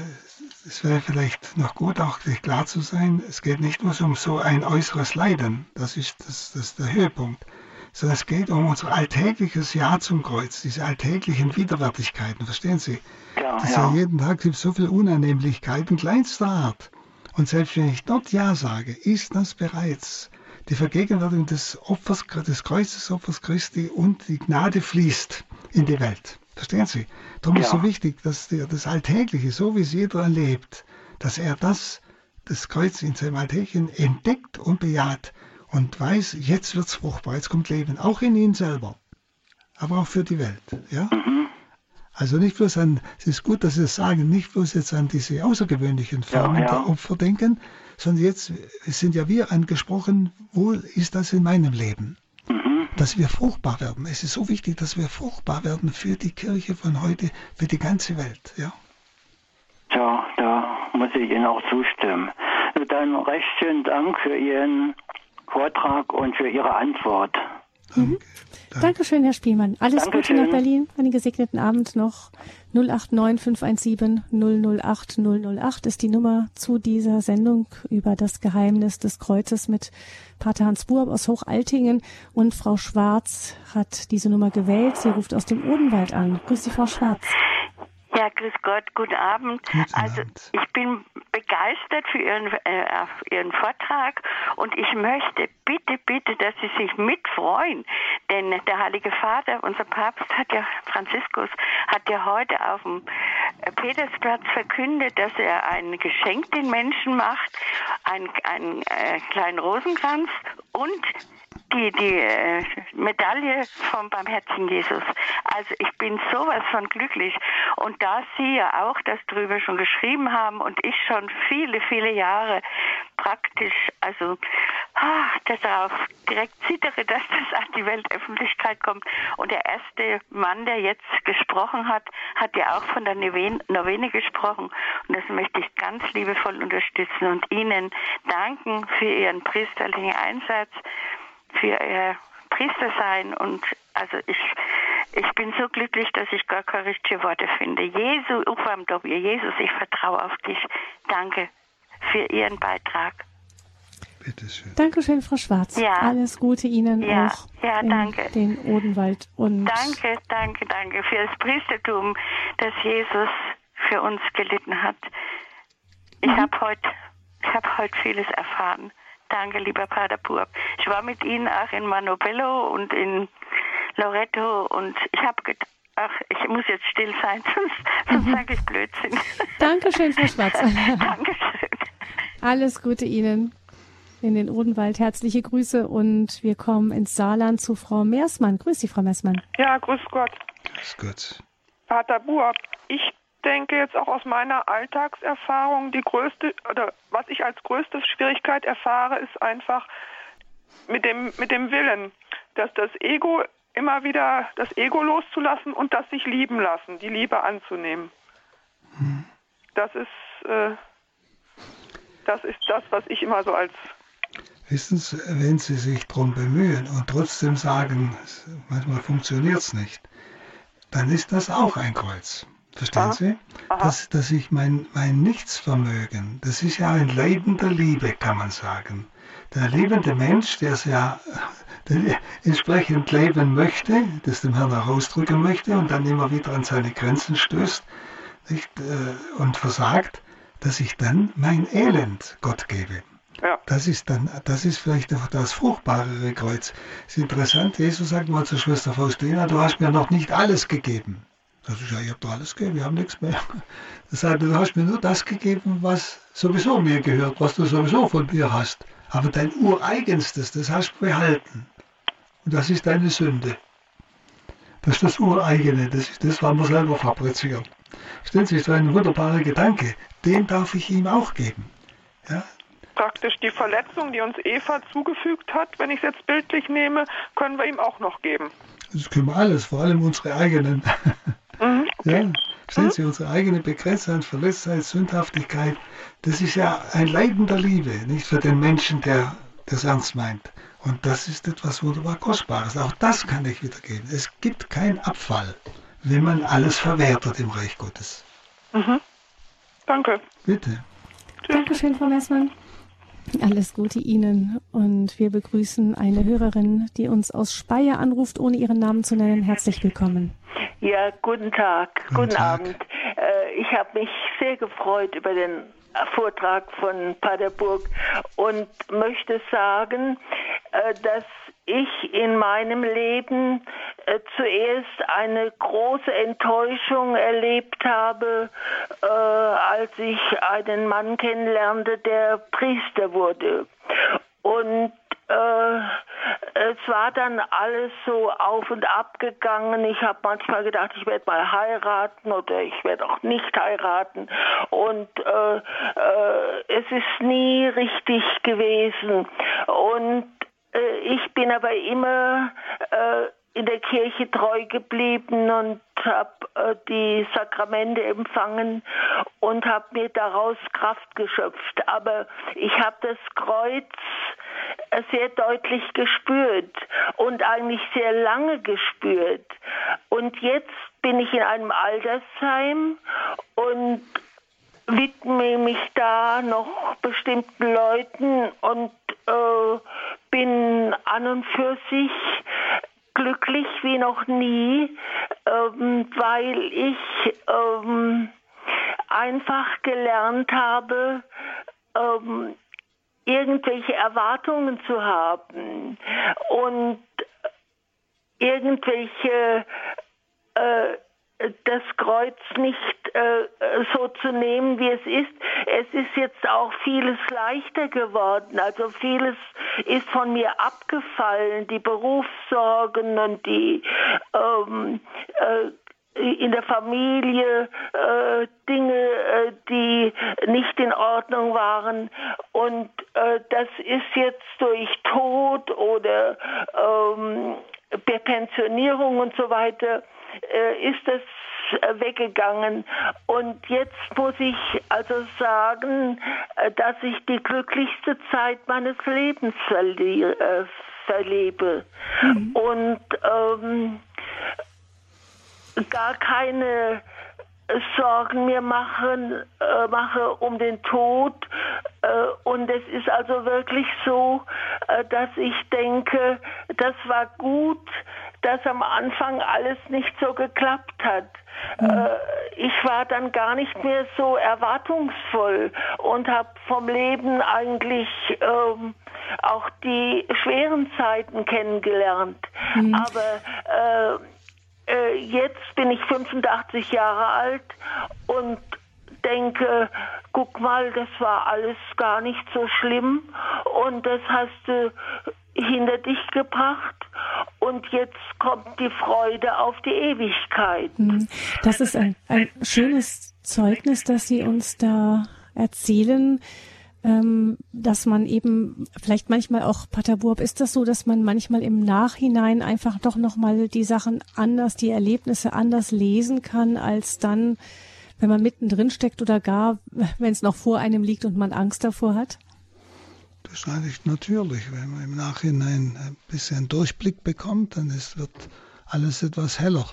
Speaker 2: es wäre vielleicht noch gut, auch sich klar zu sein, es geht nicht nur um so ein äußeres Leiden, das ist, das, das ist der Höhepunkt, sondern es geht um unser alltägliches Ja zum Kreuz, diese alltäglichen Widerwärtigkeiten, verstehen Sie? Ja, ja. jeden Tag gibt es so viele Unannehmlichkeiten kleinster Art. Und selbst wenn ich dort Ja sage, ist das bereits die Vergegenwärtigung des Opfers, des Kreuzesopfers Christi und die Gnade fließt in die Welt. Verstehen Sie? Darum ja. ist so wichtig, dass der, das Alltägliche, so wie es jeder erlebt, dass er das, das Kreuz in seinem Alltäglichen entdeckt und bejaht und weiß, jetzt wird es fruchtbar, jetzt kommt Leben, auch in ihn selber, aber auch für die Welt. Ja? Mhm. Also nicht bloß an, es ist gut, dass Sie es sagen, nicht bloß jetzt an diese außergewöhnlichen Formen ja, ja. der Opfer denken, sondern jetzt sind ja wir angesprochen, wo ist das in meinem Leben? Mhm. Dass wir fruchtbar werden. Es ist so wichtig, dass wir fruchtbar werden für die Kirche von heute, für die ganze Welt. Ja,
Speaker 4: ja da muss ich Ihnen auch zustimmen. Dann recht schönen Dank für Ihren Vortrag und für Ihre Antwort.
Speaker 1: Mhm. Danke. Dankeschön, Herr Spielmann. Alles Dankeschön. Gute nach Berlin. Einen gesegneten Abend noch. 089 517 008 008 ist die Nummer zu dieser Sendung über das Geheimnis des Kreuzes mit Pater Hans Buab aus Hochaltingen. Und Frau Schwarz hat diese Nummer gewählt. Sie ruft aus dem Odenwald an. Grüß Sie, Frau Schwarz.
Speaker 5: Ja, grüß Gott, guten Abend. Guten also Abend. ich bin begeistert für Ihren, äh, Ihren Vortrag und ich möchte bitte, bitte, dass Sie sich mitfreuen, denn der Heilige Vater, unser Papst, hat ja, Franziskus, hat ja heute auf dem Petersplatz verkündet, dass er ein Geschenk den Menschen macht, einen, einen äh, kleinen Rosenkranz und die, die äh, Medaille vom Barmherzigen Jesus. Also ich bin sowas von glücklich. Und da Sie ja auch das drüber schon geschrieben haben und ich schon viele, viele Jahre praktisch, also ah, darauf direkt zittere, *laughs* dass das an die Weltöffentlichkeit kommt. Und der erste Mann, der jetzt gesprochen hat, hat ja auch von der Novene gesprochen. Und das möchte ich ganz liebevoll unterstützen und Ihnen danken für Ihren priesterlichen Einsatz für ihr Priester sein und also ich ich bin so glücklich, dass ich gar keine richtigen Worte finde. Jesu, Jesus, ich vertraue auf dich. Danke für Ihren Beitrag.
Speaker 1: Bitte schön. Dankeschön, Frau Schwarz. Ja. Alles Gute Ihnen ja. auch.
Speaker 5: Ja, danke.
Speaker 1: Den Odenwald und.
Speaker 5: Danke, danke, danke für das Priestertum, das Jesus für uns gelitten hat. Ich mhm. habe heute, ich habe heute vieles erfahren. Danke, lieber Pater Burg. Ich war mit Ihnen auch in Manobello und in Loretto und ich habe gedacht, ach, ich muss jetzt still sein, *laughs* sonst, sonst mhm. sage ich Blödsinn.
Speaker 1: Dankeschön, Frau Schwarz. *laughs*
Speaker 5: Dankeschön.
Speaker 1: Alles Gute Ihnen in den Odenwald. Herzliche Grüße und wir kommen ins Saarland zu Frau Meersmann. Grüß Sie, Frau Meersmann.
Speaker 6: Ja, grüß Gott.
Speaker 2: Grüß Gott.
Speaker 6: Pater Burg, ich denke jetzt auch aus meiner Alltagserfahrung, die größte oder was ich als größte Schwierigkeit erfahre, ist einfach mit dem mit dem Willen, dass das Ego immer wieder das Ego loszulassen und das sich lieben lassen, die Liebe anzunehmen. Das ist äh, das ist das, was ich immer so als
Speaker 2: Wissen Sie, wenn Sie sich darum bemühen und trotzdem sagen, manchmal funktioniert es nicht, dann ist das auch ein Kreuz. Verstehen Aha. Sie? Dass, dass ich mein, mein Nichtsvermögen, das ist ja ein Leiden der Liebe, kann man sagen. Der lebende Mensch, der es ja entsprechend leben möchte, das dem Herrn auch ausdrücken möchte und dann immer wieder an seine Grenzen stößt nicht, äh, und versagt, dass ich dann mein Elend Gott gebe. Ja. Das ist dann, das ist vielleicht das fruchtbarere Kreuz. Es ist interessant, Jesus sagt mal zur Schwester Faustina, du hast mir noch nicht alles gegeben. Das ist ja, ich habe doch alles gegeben, wir haben nichts mehr. Das heißt, du hast mir nur das gegeben, was sowieso mir gehört, was du sowieso von mir hast. Aber dein Ureigenstes, das hast du behalten. Und das ist deine Sünde. Das ist das Ureigene, das ist das, was wir selber fabrizieren. Verstehen Sie, das ist ein wunderbarer Gedanke. Den darf ich ihm auch geben. Ja?
Speaker 6: Praktisch die Verletzung, die uns Eva zugefügt hat, wenn ich es jetzt bildlich nehme, können wir ihm auch noch geben.
Speaker 2: Das können wir alles, vor allem unsere eigenen. Mhm, okay. ja, sehen. Sie, unsere eigene Begrenztheit, Verletztheit, Sündhaftigkeit, das ist ja ein Leiden der Liebe, nicht für den Menschen, der das ernst meint. Und das ist etwas wunderbar Kostbares. Auch das kann ich wiedergeben. Es gibt keinen Abfall, wenn man alles verwertet im Reich Gottes.
Speaker 6: Mhm. Danke.
Speaker 2: Bitte.
Speaker 1: Dankeschön, Frau Messmann. Alles Gute Ihnen und wir begrüßen eine Hörerin, die uns aus Speyer anruft, ohne ihren Namen zu nennen. Herzlich willkommen.
Speaker 7: Ja, guten Tag, guten, guten Tag. Abend. Äh, ich habe mich sehr gefreut über den Vortrag von Paderburg und möchte sagen, äh, dass ich in meinem Leben äh, zuerst eine große Enttäuschung erlebt habe, äh, als ich einen Mann kennenlernte, der Priester wurde. Und äh, es war dann alles so auf und ab gegangen. Ich habe manchmal gedacht, ich werde mal heiraten oder ich werde auch nicht heiraten. Und äh, äh, es ist nie richtig gewesen. Und äh, ich bin aber immer äh, in der Kirche treu geblieben und habe äh, die Sakramente empfangen und habe mir daraus Kraft geschöpft. Aber ich habe das Kreuz sehr deutlich gespürt und eigentlich sehr lange gespürt. Und jetzt bin ich in einem Altersheim und widme mich da noch bestimmten Leuten und äh, bin an und für sich glücklich wie noch nie, ähm, weil ich ähm, einfach gelernt habe, ähm, irgendwelche Erwartungen zu haben und irgendwelche äh, das Kreuz nicht äh, so zu nehmen, wie es ist. Es ist jetzt auch vieles leichter geworden. Also vieles ist von mir abgefallen. Die Berufssorgen und die ähm, äh, in der Familie äh, Dinge, äh, die nicht in Ordnung waren. Und äh, das ist jetzt durch Tod oder ähm, Pensionierung und so weiter, äh, ist das weggegangen. Und jetzt muss ich also sagen, äh, dass ich die glücklichste Zeit meines Lebens verlebe. Mhm. Und ähm, gar keine Sorgen mir machen, äh, mache um den Tod. Äh, und es ist also wirklich so, äh, dass ich denke, das war gut, dass am Anfang alles nicht so geklappt hat. Mhm. ich war dann gar nicht mehr so erwartungsvoll und habe vom Leben eigentlich ähm, auch die schweren Zeiten kennengelernt. Mhm. Aber äh, äh, jetzt bin ich 85 Jahre alt und denke, guck mal, das war alles gar nicht so schlimm und das hast du hinter dich gebracht und jetzt kommt die Freude auf die Ewigkeit.
Speaker 1: Hm. Das ist ein, ein schönes Zeugnis, das Sie uns da erzählen ähm, dass man eben vielleicht manchmal auch Pater Burb, ist das so, dass man manchmal im Nachhinein einfach doch nochmal die Sachen anders, die Erlebnisse anders lesen kann, als dann, wenn man mittendrin steckt oder gar, wenn es noch vor einem liegt und man Angst davor hat?
Speaker 2: Eigentlich natürlich. Wenn man im Nachhinein ein bisschen Durchblick bekommt, dann ist, wird alles etwas heller.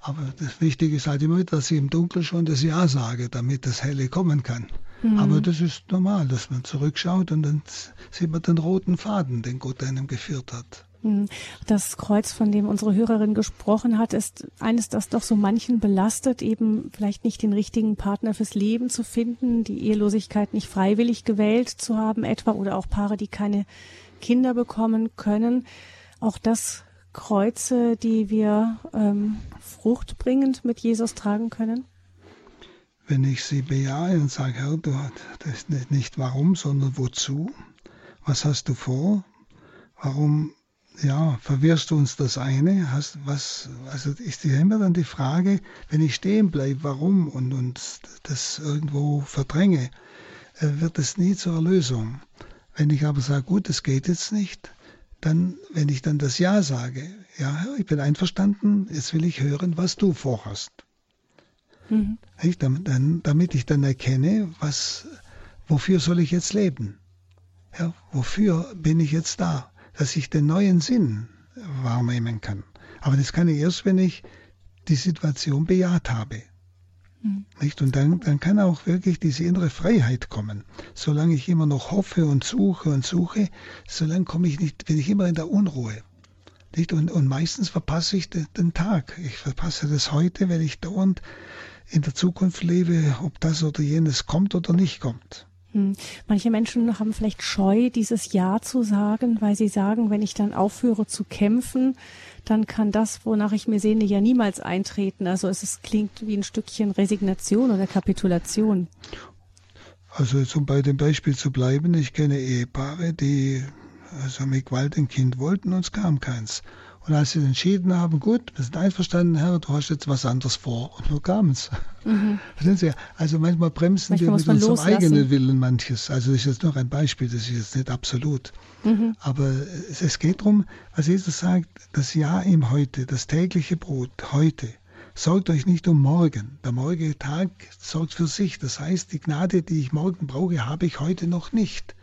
Speaker 2: Aber das Wichtige ist halt immer, dass ich im Dunkeln schon das Ja sage, damit das Helle kommen kann. Mhm. Aber das ist normal, dass man zurückschaut und dann sieht man den roten Faden, den Gott einem geführt hat.
Speaker 1: Mhm. Das Kreuz, von dem unsere Hörerin gesprochen hat, ist eines, das doch so manchen belastet, eben vielleicht nicht den richtigen Partner fürs Leben zu finden, die Ehelosigkeit nicht freiwillig gewählt zu haben, etwa, oder auch Paare, die keine Kinder bekommen können. Auch das Kreuze, die wir ähm, fruchtbringend mit Jesus tragen können?
Speaker 2: wenn ich sie bejahe und sage, Herr, du das nicht warum, sondern wozu? Was hast du vor? Warum, ja, verwirrst du uns das eine? Hast, was, also ist immer dann die Frage, wenn ich stehen bleibe, warum und, und das irgendwo verdränge, äh, wird es nie zur Erlösung. Wenn ich aber sage, gut, es geht jetzt nicht, dann, wenn ich dann das Ja sage, ja, ich bin einverstanden, jetzt will ich hören, was du vorhast. Mhm. damit ich dann erkenne, was, wofür soll ich jetzt leben? Ja, wofür bin ich jetzt da? Dass ich den neuen Sinn wahrnehmen kann. Aber das kann ich erst, wenn ich die Situation bejaht habe. Mhm. Nicht? Und dann, dann kann auch wirklich diese innere Freiheit kommen. Solange ich immer noch hoffe und suche und suche, solange komme ich nicht, bin ich immer in der Unruhe. Nicht? Und, und meistens verpasse ich den, den Tag. Ich verpasse das heute, wenn ich dauernd in der Zukunft lebe, ob das oder jenes kommt oder nicht kommt.
Speaker 1: Hm. Manche Menschen haben vielleicht Scheu, dieses Ja zu sagen, weil sie sagen, wenn ich dann aufhöre zu kämpfen, dann kann das, wonach ich mir sehne, ja niemals eintreten. Also es ist, klingt wie ein Stückchen Resignation oder Kapitulation.
Speaker 2: Also um bei dem Beispiel zu bleiben, ich kenne Ehepaare, die also mit Gewalt ein Kind wollten und es kam keins. Und als sie entschieden haben, gut, wir sind einverstanden, Herr, du hast jetzt was anderes vor. Und so kam es. Mhm. *laughs* Sie? Also manchmal bremsen manchmal wir mit unserem loslassen. eigenen Willen manches. Also das ist jetzt noch ein Beispiel, das ist jetzt nicht absolut. Mhm. Aber es, es geht darum, was Jesus sagt, das Ja im Heute, das tägliche Brot, heute. Sorgt euch nicht um morgen. Der morgige Tag sorgt für sich. Das heißt, die Gnade, die ich morgen brauche, habe ich heute noch nicht.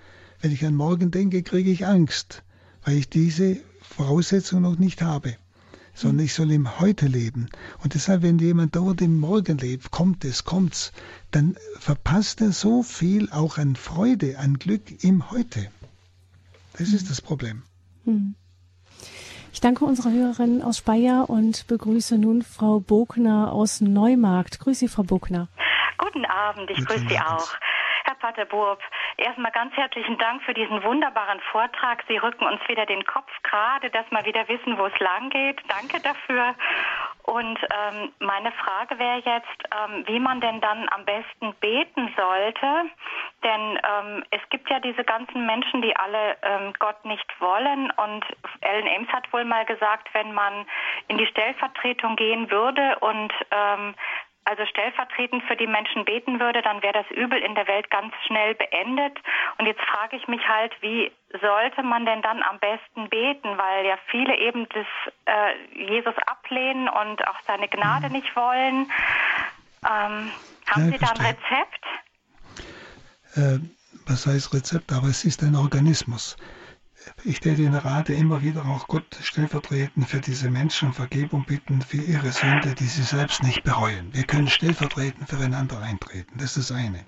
Speaker 2: Wenn ich an morgen denke, kriege ich Angst, weil ich diese Voraussetzung noch nicht habe, sondern ich soll im Heute leben. Und deshalb, wenn jemand dort im Morgen lebt, kommt es, kommt's, dann verpasst er so viel auch an Freude, an Glück im Heute. Das ist das Problem. Hm.
Speaker 1: Ich danke unserer Hörerin aus Speyer und begrüße nun Frau Bogner aus Neumarkt. Grüße Sie, Frau Bogner.
Speaker 8: Guten Abend, ich grüße Sie auch. Herr Pater Burb, erstmal ganz herzlichen Dank für diesen wunderbaren Vortrag. Sie rücken uns wieder den Kopf gerade, dass wir wieder wissen, wo es lang geht. Danke dafür. Und ähm, meine Frage wäre jetzt, ähm, wie man denn dann am besten beten sollte. Denn ähm, es gibt ja diese ganzen Menschen, die alle ähm, Gott nicht wollen. Und Ellen Ames hat wohl mal gesagt, wenn man in die Stellvertretung gehen würde und ähm, also stellvertretend für die Menschen beten würde, dann wäre das Übel in der Welt ganz schnell beendet. Und jetzt frage ich mich halt, wie sollte man denn dann am besten beten, weil ja viele eben das äh, Jesus ablehnen und auch seine Gnade mhm. nicht wollen. Ähm, haben ja, Sie da ein Rezept?
Speaker 2: Äh, was heißt Rezept? Aber es ist ein Organismus. Ich täte Ihnen rate, immer wieder auch Gott stellvertretend für diese Menschen Vergebung bitten für ihre Sünde, die sie selbst nicht bereuen. Wir können stellvertretend füreinander eintreten. Das ist das eine.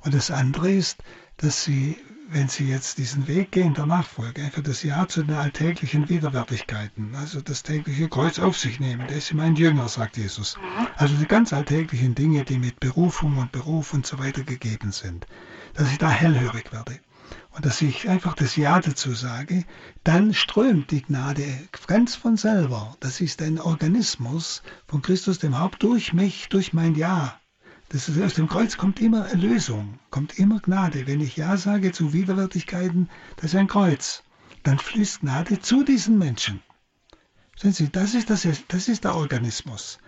Speaker 2: Und das andere ist, dass Sie, wenn Sie jetzt diesen Weg gehen der Nachfolge, einfach das Ja zu den alltäglichen Widerwärtigkeiten, also das tägliche Kreuz auf sich nehmen, der ist mein Jünger, sagt Jesus. Also die ganz alltäglichen Dinge, die mit Berufung und Beruf und so weiter gegeben sind, dass ich da hellhörig werde und dass ich einfach das Ja dazu sage, dann strömt die Gnade ganz von selber. Das ist ein Organismus von Christus dem Haupt durch mich, durch mein Ja. Das ist, aus dem Kreuz kommt immer Erlösung, kommt immer Gnade. Wenn ich Ja sage zu Widerwärtigkeiten, das ist ein Kreuz. Dann fließt Gnade zu diesen Menschen. Sehen Sie, das ist, das, das ist der Organismus.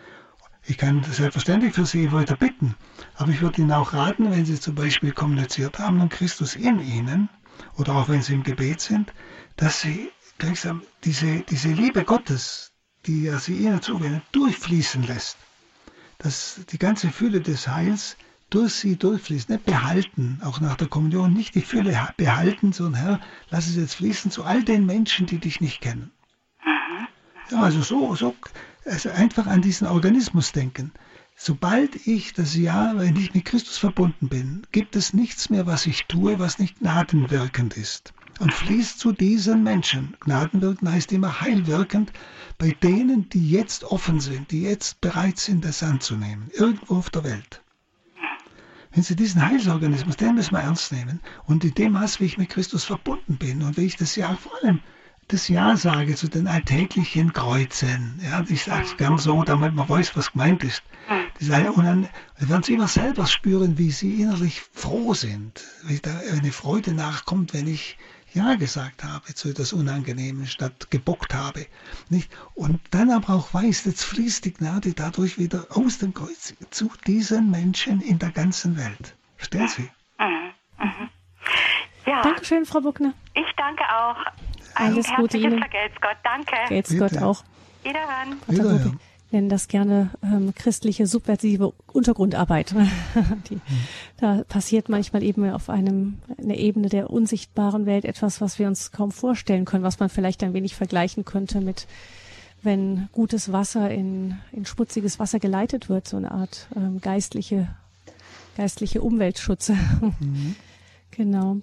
Speaker 2: Ich kann selbstverständlich für Sie weiter bitten, aber ich würde Ihnen auch raten, wenn Sie zum Beispiel kommuniziert haben und Christus in Ihnen, oder auch wenn Sie im Gebet sind, dass Sie gleichsam diese, diese Liebe Gottes, die er Sie Ihnen zuwendet, durchfließen lässt. Dass die ganze Fülle des Heils durch Sie durchfließt, nicht behalten, auch nach der Kommunion, nicht die Fülle behalten, sondern Herr, lass es jetzt fließen zu all den Menschen, die dich nicht kennen. Ja, also so, so also einfach an diesen Organismus denken. Sobald ich das Ja, wenn ich mit Christus verbunden bin, gibt es nichts mehr, was ich tue, was nicht gnadenwirkend ist. Und fließt zu diesen Menschen. Gnadenwirkend heißt immer heilwirkend bei denen, die jetzt offen sind, die jetzt bereit sind, das anzunehmen, irgendwo auf der Welt. Wenn Sie diesen Heilsorganismus, den müssen wir ernst nehmen. Und in dem Maß, wie ich mit Christus verbunden bin und wie ich das Ja vor allem das Ja sage zu den alltäglichen Kreuzen. Ja, ich sage es gern so, damit man weiß, was gemeint ist. Das eine, und dann werden Sie immer selber spüren, wie Sie innerlich froh sind, wie da eine Freude nachkommt, wenn ich Ja gesagt habe zu etwas Unangenehmen, statt gebockt habe. Nicht? Und dann aber auch weiß, jetzt fließt die Gnade dadurch wieder aus dem Kreuz zu diesen Menschen in der ganzen Welt. Verstehen Sie? Mhm.
Speaker 1: Mhm. Ja. Dankeschön, Frau Buckner.
Speaker 8: Ich danke auch.
Speaker 1: Alles Gute Ihnen.
Speaker 8: Vergelt's Gott. Danke.
Speaker 1: Gelt's Gott auch.
Speaker 8: Wiederhören.
Speaker 1: Wiederhören. nennen das gerne ähm, christliche subversive Untergrundarbeit. *laughs* Die, da passiert manchmal eben auf einem eine Ebene der unsichtbaren Welt etwas, was wir uns kaum vorstellen können, was man vielleicht ein wenig vergleichen könnte mit wenn gutes Wasser in, in schmutziges Wasser geleitet wird, so eine Art ähm, geistliche geistliche Umweltschutz. *laughs* Mhm. genau.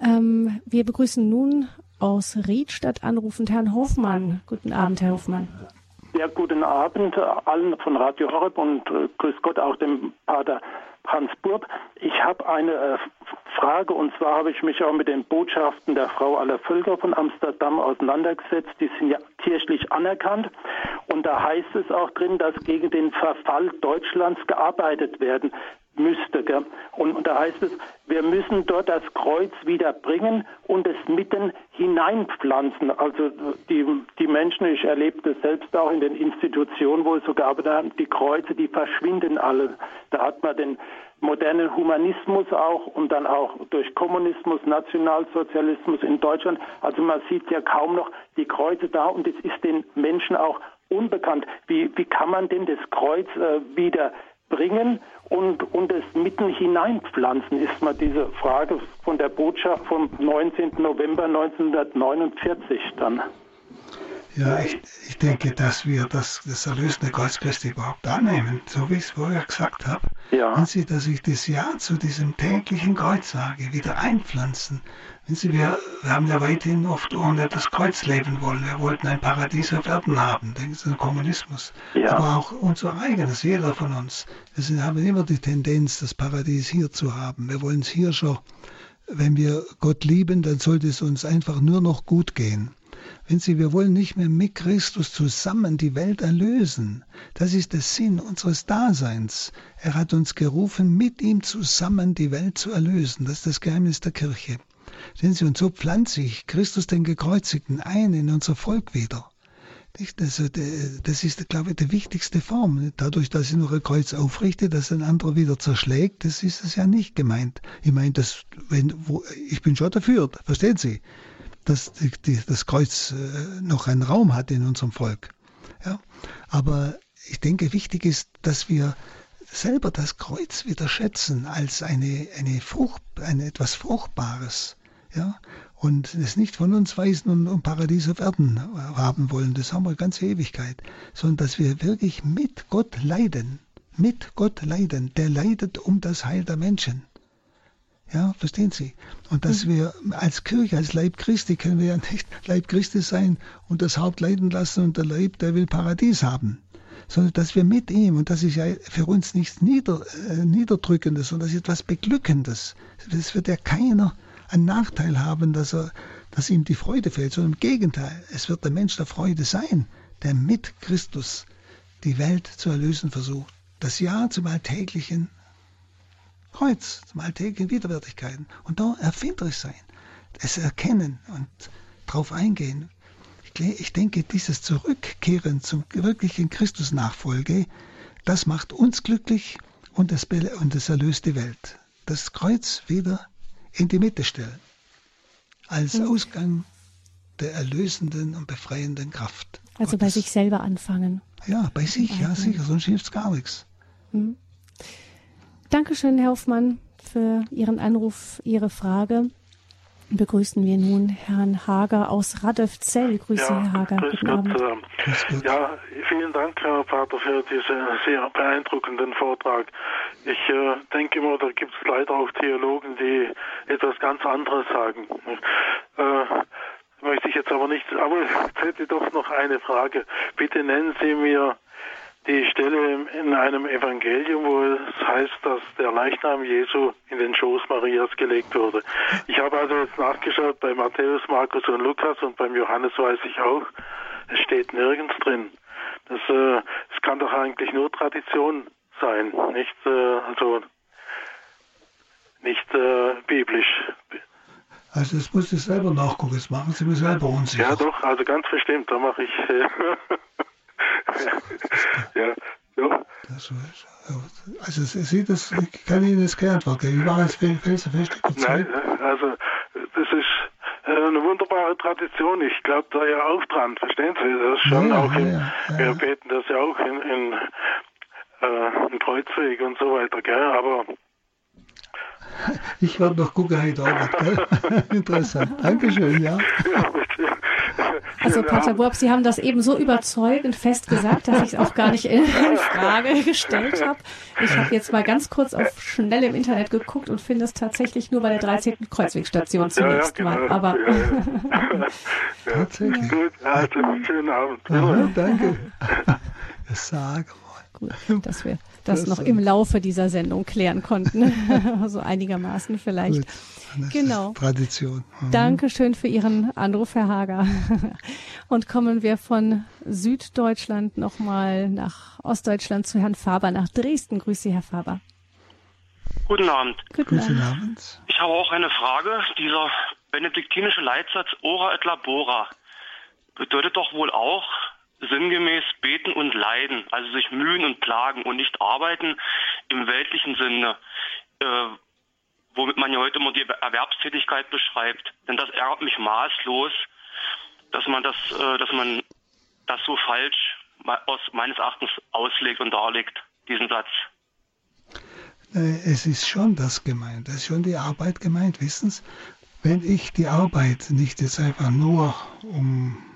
Speaker 1: Ähm, wir begrüßen nun aus Riedstadt anrufend Herrn Hofmann. Guten Abend, Herr Hofmann.
Speaker 9: Ja, guten Abend allen von Radio Horeb und äh, grüß Gott auch dem Pater Hans Burb. Ich habe eine äh, Frage und zwar habe ich mich auch mit den Botschaften der Frau aller Völker von Amsterdam auseinandergesetzt. Die sind ja kirchlich anerkannt und da heißt es auch drin, dass gegen den Verfall Deutschlands gearbeitet werden müsste. Gell? Und, und da heißt es, wir müssen dort das Kreuz wieder bringen und es mitten hineinpflanzen. Also die, die Menschen, ich erlebe das selbst auch in den Institutionen, wo ich so gearbeitet habe, die Kreuze, die verschwinden alle. Da hat man den modernen Humanismus auch und dann auch durch Kommunismus, Nationalsozialismus in Deutschland. Also man sieht ja kaum noch die Kreuze da und es ist den Menschen auch unbekannt. Wie, wie kann man denn das Kreuz äh, wieder bringen und, und es mitten hineinpflanzen, ist mal diese Frage von der Botschaft vom 19. November 1949 dann.
Speaker 2: Ja, ich, ich denke, dass wir das, das erlösende Kreuz Christi überhaupt annehmen, so wie ich es vorher gesagt habe. Ja. Wenn Sie, dass ich das Ja zu diesem täglichen Kreuz sage, wieder einpflanzen, Sie, wir, haben ja weiterhin oft ohne das Kreuz leben wollen. Wir wollten ein Paradies auf Erden haben. Denken Sie an Kommunismus. Ja. Aber auch unser eigenes, jeder von uns. Wir haben immer die Tendenz, das Paradies hier zu haben. Wir wollen es hier schon. Wenn wir Gott lieben, dann sollte es uns einfach nur noch gut gehen. Wenn Sie, wir wollen nicht mehr mit Christus zusammen die Welt erlösen. Das ist der Sinn unseres Daseins. Er hat uns gerufen, mit ihm zusammen die Welt zu erlösen. Das ist das Geheimnis der Kirche. Sehen Sie, und so pflanze ich Christus den Gekreuzigten ein in unser Volk wieder. Das, das ist, glaube ich, die wichtigste Form. Dadurch, dass ich nur ein Kreuz aufrichte, dass ein anderer wieder zerschlägt, das ist es ja nicht gemeint. Ich meine, das, wenn, wo, ich bin schon dafür, verstehen Sie, dass die, die, das Kreuz äh, noch einen Raum hat in unserem Volk. Ja? Aber ich denke, wichtig ist, dass wir selber das Kreuz wieder schätzen als eine, eine Frucht, eine, etwas Fruchtbares. Ja? und es nicht von uns weisen und, und Paradies auf Erden haben wollen, das haben wir ganze Ewigkeit, sondern dass wir wirklich mit Gott leiden, mit Gott leiden, der leidet um das Heil der Menschen. Ja, verstehen Sie? Und dass mhm. wir als Kirche, als Leib Christi, können wir ja nicht *laughs* Leib Christi sein und das Haupt leiden lassen und der Leib, der will Paradies haben. Sondern dass wir mit ihm, und das ist ja für uns nichts Nieder, äh, Niederdrückendes, sondern das ist etwas Beglückendes. Das wird ja keiner einen Nachteil haben, dass, er, dass ihm die Freude fehlt, sondern im Gegenteil, es wird der Mensch der Freude sein, der mit Christus die Welt zu erlösen versucht. Das Ja zum alltäglichen Kreuz, zum alltäglichen Widerwärtigkeiten. Und da erfinderisch sein, es erkennen und darauf eingehen. Ich denke, dieses Zurückkehren zum wirklichen Christusnachfolge, das macht uns glücklich und das erlöst die Welt. Das Kreuz wieder in die Mitte stellen. Als mhm. Ausgang der erlösenden und befreienden Kraft.
Speaker 1: Also Gottes. bei sich selber anfangen.
Speaker 2: Ja, bei sich, ja, sicher, sonst hilft es gar nichts. Mhm.
Speaker 1: Dankeschön, Herr Hoffmann, für Ihren Anruf, Ihre Frage. Begrüßen wir nun Herrn Hager aus Radolfzell. Grüße, ja, Herr Hager.
Speaker 10: Grüß Gott. Gott. Ja, vielen Dank, Herr Pater, für diesen sehr beeindruckenden Vortrag. Ich äh, denke immer, da gibt es leider auch Theologen, die etwas ganz anderes sagen. Äh, möchte ich jetzt aber nicht. Aber ich hätte doch noch eine Frage. Bitte nennen Sie mir die Stelle in einem Evangelium, wo es heißt, dass der Leichnam Jesu in den Schoß Marias gelegt wurde. Ich habe also jetzt nachgeschaut bei Matthäus, Markus und Lukas und beim Johannes weiß ich auch, es steht nirgends drin. Das, äh, es kann doch eigentlich nur Tradition sein, nicht äh, also nicht äh, biblisch.
Speaker 2: Also das muss ich selber nachgucken, das machen Sie mir selber unsicher.
Speaker 10: Ja doch, also ganz bestimmt, da mache ich äh, *laughs* *laughs* ja, ja.
Speaker 2: Das, also Sie, das ich kann Ihnen das keine Antwort geben. Ich war als felsenfest
Speaker 10: Nein, also das ist äh, eine wunderbare Tradition. Ich glaube da ja auch dran, verstehen Sie? Das ist schon ja, auch in, ja, ja. wir beten das ja auch in, in äh, im Kreuzweg und so weiter, gell? Aber
Speaker 2: ich werde noch gucken heute Abend, gell? *laughs* Interessant. Dankeschön, ja.
Speaker 1: Also Pater Burb, Sie haben das eben so überzeugend fest gesagt, dass ich es auch gar nicht in *laughs* Frage gestellt habe. Ich habe jetzt mal ganz kurz auf schnell im Internet geguckt und finde es tatsächlich nur bei der 13. Kreuzwegstation zunächst ja, ja, genau. mal. Aber ja, *laughs*
Speaker 10: ja. Tatsächlich. Gut, also, schönen Abend.
Speaker 2: Aha, danke. *laughs* Sag
Speaker 1: Gut, dass wir das, das noch im Laufe dieser Sendung klären konnten. *laughs* *laughs* so einigermaßen vielleicht. Gut, genau.
Speaker 2: Tradition.
Speaker 1: Mhm. Dankeschön für Ihren Anruf, Herr Hager. *laughs* Und kommen wir von Süddeutschland nochmal nach Ostdeutschland zu Herrn Faber nach Dresden. Grüße Sie, Herr Faber.
Speaker 11: Guten Abend.
Speaker 2: Guten Abend.
Speaker 11: Ich habe auch eine Frage. Dieser benediktinische Leitsatz Ora et Labora bedeutet doch wohl auch, sinngemäß beten und leiden, also sich mühen und plagen und nicht arbeiten im weltlichen Sinne, äh, womit man ja heute immer die Erwerbstätigkeit beschreibt. Denn das ärgert mich maßlos, dass man das, äh, dass man das so falsch aus meines Erachtens auslegt und darlegt, diesen Satz.
Speaker 2: Äh, es ist schon das gemeint, es ist schon die Arbeit gemeint, wissen Sie? Wenn ich die Arbeit nicht jetzt einfach nur um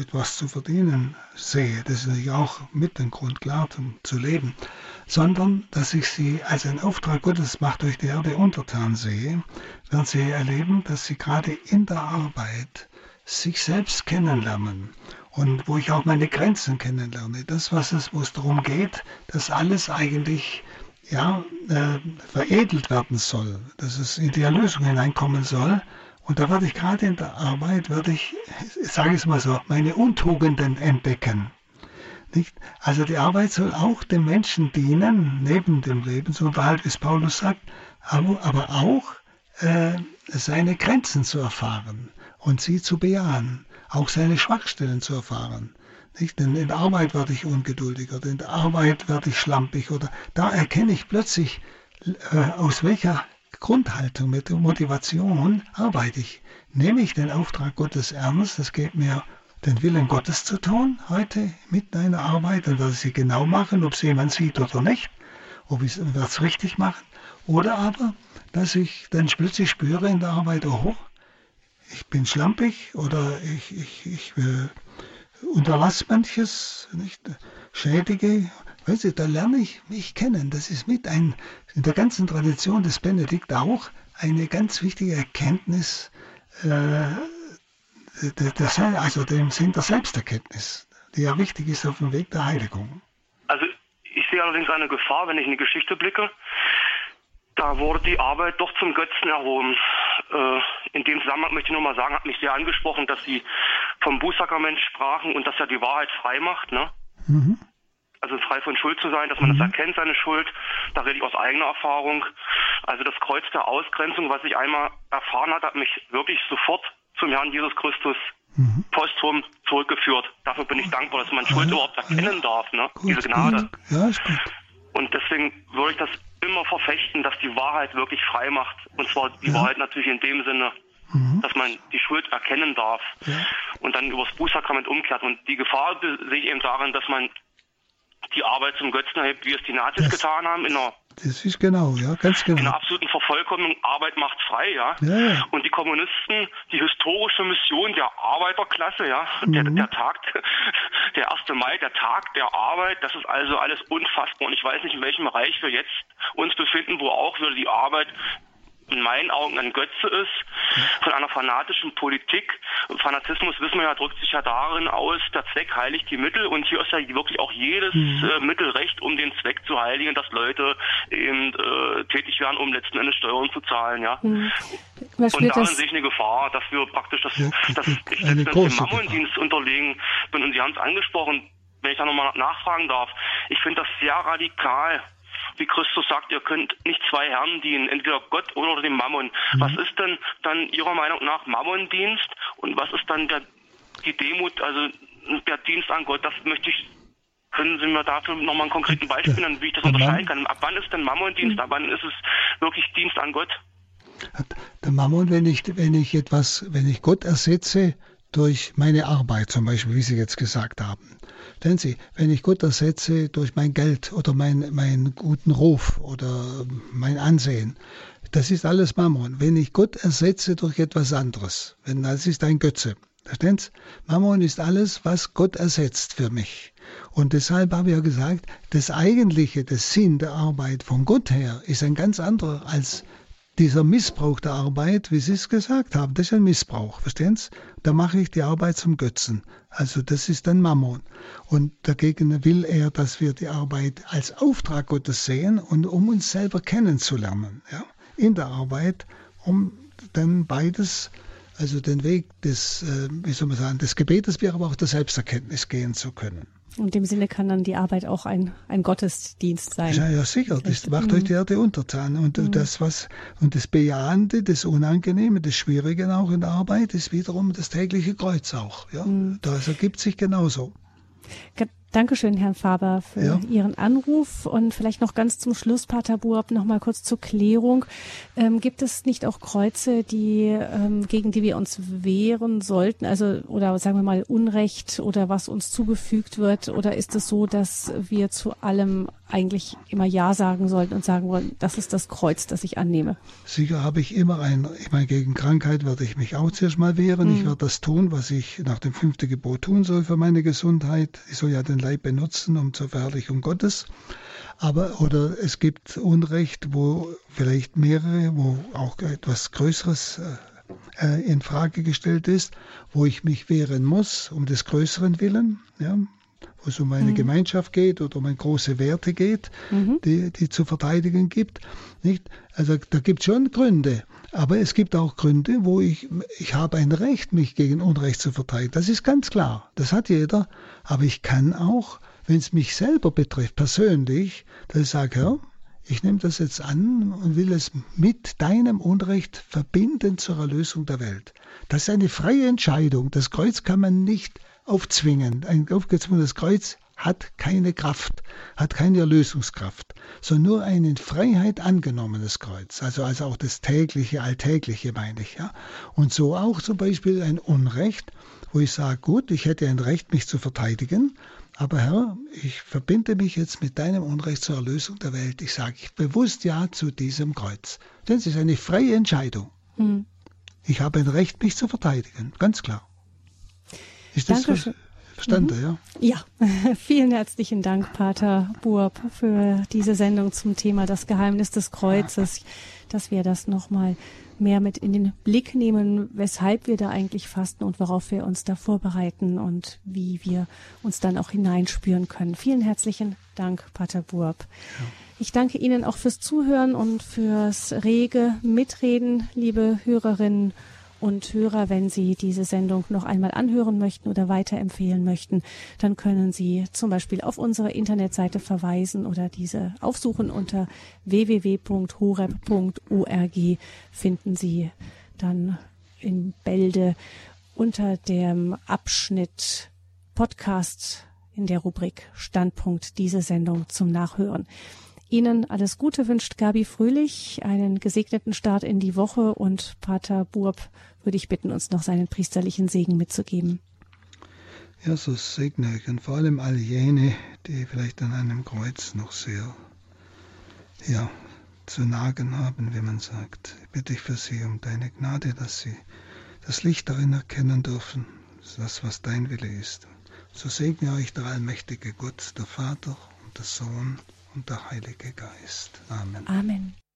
Speaker 2: etwas zu verdienen. Sehe, das ist natürlich auch mit dem Grund klar zum, zu leben, sondern dass ich sie als einen Auftrag Gottes macht durch die Erde untertan sehe, werden sie erleben, dass sie gerade in der Arbeit sich selbst kennenlernen. Und wo ich auch meine Grenzen kennenlerne. Das, was es, wo es darum geht, dass alles eigentlich ja, äh, veredelt werden soll, dass es in die Erlösung hineinkommen soll Und da werde ich gerade in der Arbeit, werde ich, sage es mal so, meine Untugenden entdecken. Nicht? Also die Arbeit soll auch dem Menschen dienen, neben dem Lebensunterhalt, wie es Paulus sagt, aber, aber auch äh, seine Grenzen zu erfahren und sie zu bejahen, auch seine Schwachstellen zu erfahren. Nicht? Denn in der Arbeit werde ich ungeduldig oder in der Arbeit werde ich schlampig oder da erkenne ich plötzlich, äh, aus welcher Grundhaltung, mit der Motivation arbeite ich. Nehme ich den Auftrag Gottes ernst, es geht mir den Willen Gottes zu tun, heute mit einer Arbeit, und dass ich sie genau machen, ob es jemand sieht oder nicht, ob ich es richtig machen, oder aber, dass ich dann plötzlich spüre in der Arbeit, oh, ich bin schlampig oder ich, ich, ich äh, unterlasse manches, nicht, schädige. Weißt du, da lerne ich mich kennen. Das ist mit ein, in der ganzen Tradition des Benedikt auch eine ganz wichtige Erkenntnis äh, der, der, also dem Sinn der Selbsterkenntnis, die ja wichtig ist auf dem Weg der Heiligung.
Speaker 11: Also ich sehe allerdings eine Gefahr, wenn ich in die Geschichte blicke. Da wurde die Arbeit doch zum Götzen erhoben. Äh, in dem Zusammenhang möchte ich nur mal sagen, hat mich sehr angesprochen, dass Sie vom Bußsakrament sprachen und dass ja die Wahrheit frei macht. Ne? Mhm. Also frei von Schuld zu sein, dass man mhm. das erkennt, seine Schuld. Da rede ich aus eigener Erfahrung. Also das Kreuz der Ausgrenzung, was ich einmal erfahren hat, hat mich wirklich sofort zum Herrn Jesus Christus mhm. posthum zurückgeführt. Dafür bin ich dankbar, dass man Schuld ja, überhaupt erkennen ja. darf, ne? Gut, diese Gnade. Gut. Ja, ist gut. Und deswegen würde ich das immer verfechten, dass die Wahrheit wirklich frei macht. Und zwar die ja. Wahrheit natürlich in dem Sinne, mhm. dass man die Schuld erkennen darf und dann übers Bußsakrament umkehrt. Und die Gefahr sehe ich eben darin, dass man die Arbeit zum Götzen erhebt, wie es die Nazis yes. getan haben in der
Speaker 2: das ist genau, ja, ganz genau.
Speaker 11: In der absoluten Vervollkommnung, Arbeit macht frei, ja. ja, ja. Und die Kommunisten, die historische Mission der Arbeiterklasse, ja, mhm. der, *laughs* der Tag, der 1. Mai, der Tag der Arbeit, das ist also alles unfassbar. Und ich weiß nicht, in welchem Bereich wir jetzt uns befinden, wo auch wieder die Arbeit in meinen Augen ein Götze ist, von einer fanatischen Politik. Fanatismus, wissen wir ja, drückt sich ja darin aus, der Zweck heiligt die Mittel und hier ist ja wirklich auch jedes mhm. äh, Mittelrecht, um den Zweck zu heiligen, dass Leute eben äh, tätig werden, um letzten Endes Steuern zu zahlen, ja. Mhm. Und darin sehe ich eine Gefahr, dass wir praktisch das, ja, das, ich dem Mammondienst unterlegen bin und Sie haben es angesprochen, wenn ich da nochmal nachfragen darf. Ich finde das sehr radikal, wie Christus sagt, ihr könnt nicht zwei Herren dienen, entweder Gott oder dem Mammon. Mhm. Was ist denn dann Ihrer Meinung nach Mammondienst und was ist dann der, die Demut, also der Dienst an Gott? Das möchte ich können Sie mir dafür nochmal einen konkreten Beispiel nennen, wie ich das unterscheiden kann? Ab wann ist denn Mammondienst? Ab wann ist es wirklich Dienst an Gott?
Speaker 2: Der Mammon, wenn ich, wenn ich etwas, wenn ich Gott ersetze durch meine Arbeit, zum Beispiel, wie Sie jetzt gesagt haben, Verstehen Sie, wenn ich Gott ersetze durch mein Geld oder mein, meinen guten Ruf oder mein Ansehen, das ist alles Mammon. Wenn ich Gott ersetze durch etwas anderes, wenn das ist ein Götze. Verstehen Sie? Mammon ist alles, was Gott ersetzt für mich. Und deshalb habe ich ja gesagt, das eigentliche, das Sinn der Arbeit von Gott her ist ein ganz anderer als dieser Missbrauch der Arbeit, wie Sie es gesagt haben, das ist ein Missbrauch, verstehen Sie? Da mache ich die Arbeit zum Götzen. Also das ist ein Mammon. Und dagegen will er, dass wir die Arbeit als Auftrag Gottes sehen und um uns selber kennenzulernen, ja? in der Arbeit, um dann beides, also den Weg des, äh, wie soll man sagen, des Gebetes, wie aber auch der Selbsterkenntnis gehen zu können.
Speaker 1: Und in dem Sinne kann dann die Arbeit auch ein, ein Gottesdienst sein.
Speaker 2: Ja, ja, sicher. Das macht euch die Erde untertan. Und mhm. das, was, und das Bejahende, das Unangenehme, das Schwierige auch in der Arbeit ist wiederum das tägliche Kreuz auch. Ja? Mhm. Das ergibt sich genauso.
Speaker 1: Dankeschön, Herrn Faber, für ja. Ihren Anruf. Und vielleicht noch ganz zum Schluss, Pater Buab, noch mal kurz zur Klärung. Ähm, gibt es nicht auch Kreuze, die, ähm, gegen die wir uns wehren sollten? Also, oder sagen wir mal Unrecht oder was uns zugefügt wird? Oder ist es so, dass wir zu allem eigentlich immer Ja sagen sollten und sagen wollen, das ist das Kreuz, das ich annehme?
Speaker 2: Sicher habe ich immer ein, ich meine, gegen Krankheit werde ich mich auch zuerst mal wehren. Mhm. Ich werde das tun, was ich nach dem fünften Gebot tun soll für meine Gesundheit. Ich soll ja den Leib benutzen, um zur Verherrlichung Gottes. Aber, oder es gibt Unrecht, wo vielleicht mehrere, wo auch etwas Größeres äh, äh, in Frage gestellt ist, wo ich mich wehren muss, um des Größeren willen. Ja? Wo es um eine mhm. Gemeinschaft geht oder um eine große Werte geht, mhm. die, die zu verteidigen gibt. Nicht? Also da gibt es schon Gründe. Aber es gibt auch Gründe, wo ich, ich habe ein Recht, mich gegen Unrecht zu verteidigen. Das ist ganz klar. Das hat jeder. Aber ich kann auch, wenn es mich selber betrifft, persönlich, dass ich sage, Herr, ich nehme das jetzt an und will es mit deinem Unrecht verbinden zur Erlösung der Welt. Das ist eine freie Entscheidung. Das Kreuz kann man nicht aufzwingen. Ein aufgezwungenes Kreuz hat keine Kraft, hat keine Erlösungskraft, sondern nur ein in Freiheit angenommenes Kreuz. Also, also auch das tägliche, alltägliche meine ich. Ja? Und so auch zum Beispiel ein Unrecht, wo ich sage, gut, ich hätte ein Recht, mich zu verteidigen, aber Herr, ich verbinde mich jetzt mit deinem Unrecht zur Erlösung der Welt. Ich sage ich bewusst Ja zu diesem Kreuz. Denn es ist eine freie Entscheidung. Hm. Ich habe ein Recht, mich zu verteidigen, ganz klar. Ist das Dankeschön. verstanden, mhm.
Speaker 1: ja? Ja, *laughs* vielen herzlichen Dank, Pater Burb, für diese Sendung zum Thema das Geheimnis des Kreuzes, dass wir das nochmal mehr mit in den Blick nehmen, weshalb wir da eigentlich fasten und worauf wir uns da vorbereiten und wie wir uns dann auch hineinspüren können. Vielen herzlichen Dank, Pater Burb. Ja. Ich danke Ihnen auch fürs Zuhören und fürs rege Mitreden, liebe Hörerinnen und Hörer, wenn Sie diese Sendung noch einmal anhören möchten oder weiterempfehlen möchten, dann können Sie zum Beispiel auf unsere Internetseite verweisen oder diese aufsuchen unter www.horeb.org finden Sie dann in Bälde unter dem Abschnitt Podcast in der Rubrik Standpunkt diese Sendung zum Nachhören. Ihnen alles Gute wünscht Gabi Fröhlich, einen gesegneten Start in die Woche und Pater Burb würde ich bitten, uns noch seinen priesterlichen Segen mitzugeben.
Speaker 2: Ja, so segne ich und vor allem all jene, die vielleicht an einem Kreuz noch sehr, ja, zu nagen haben, wie man sagt. Ich bitte ich für sie um deine Gnade, dass sie das Licht darin erkennen dürfen, das, was dein Wille ist. So segne euch der allmächtige Gott, der Vater und der Sohn und der Heilige Geist. Amen.
Speaker 1: Amen.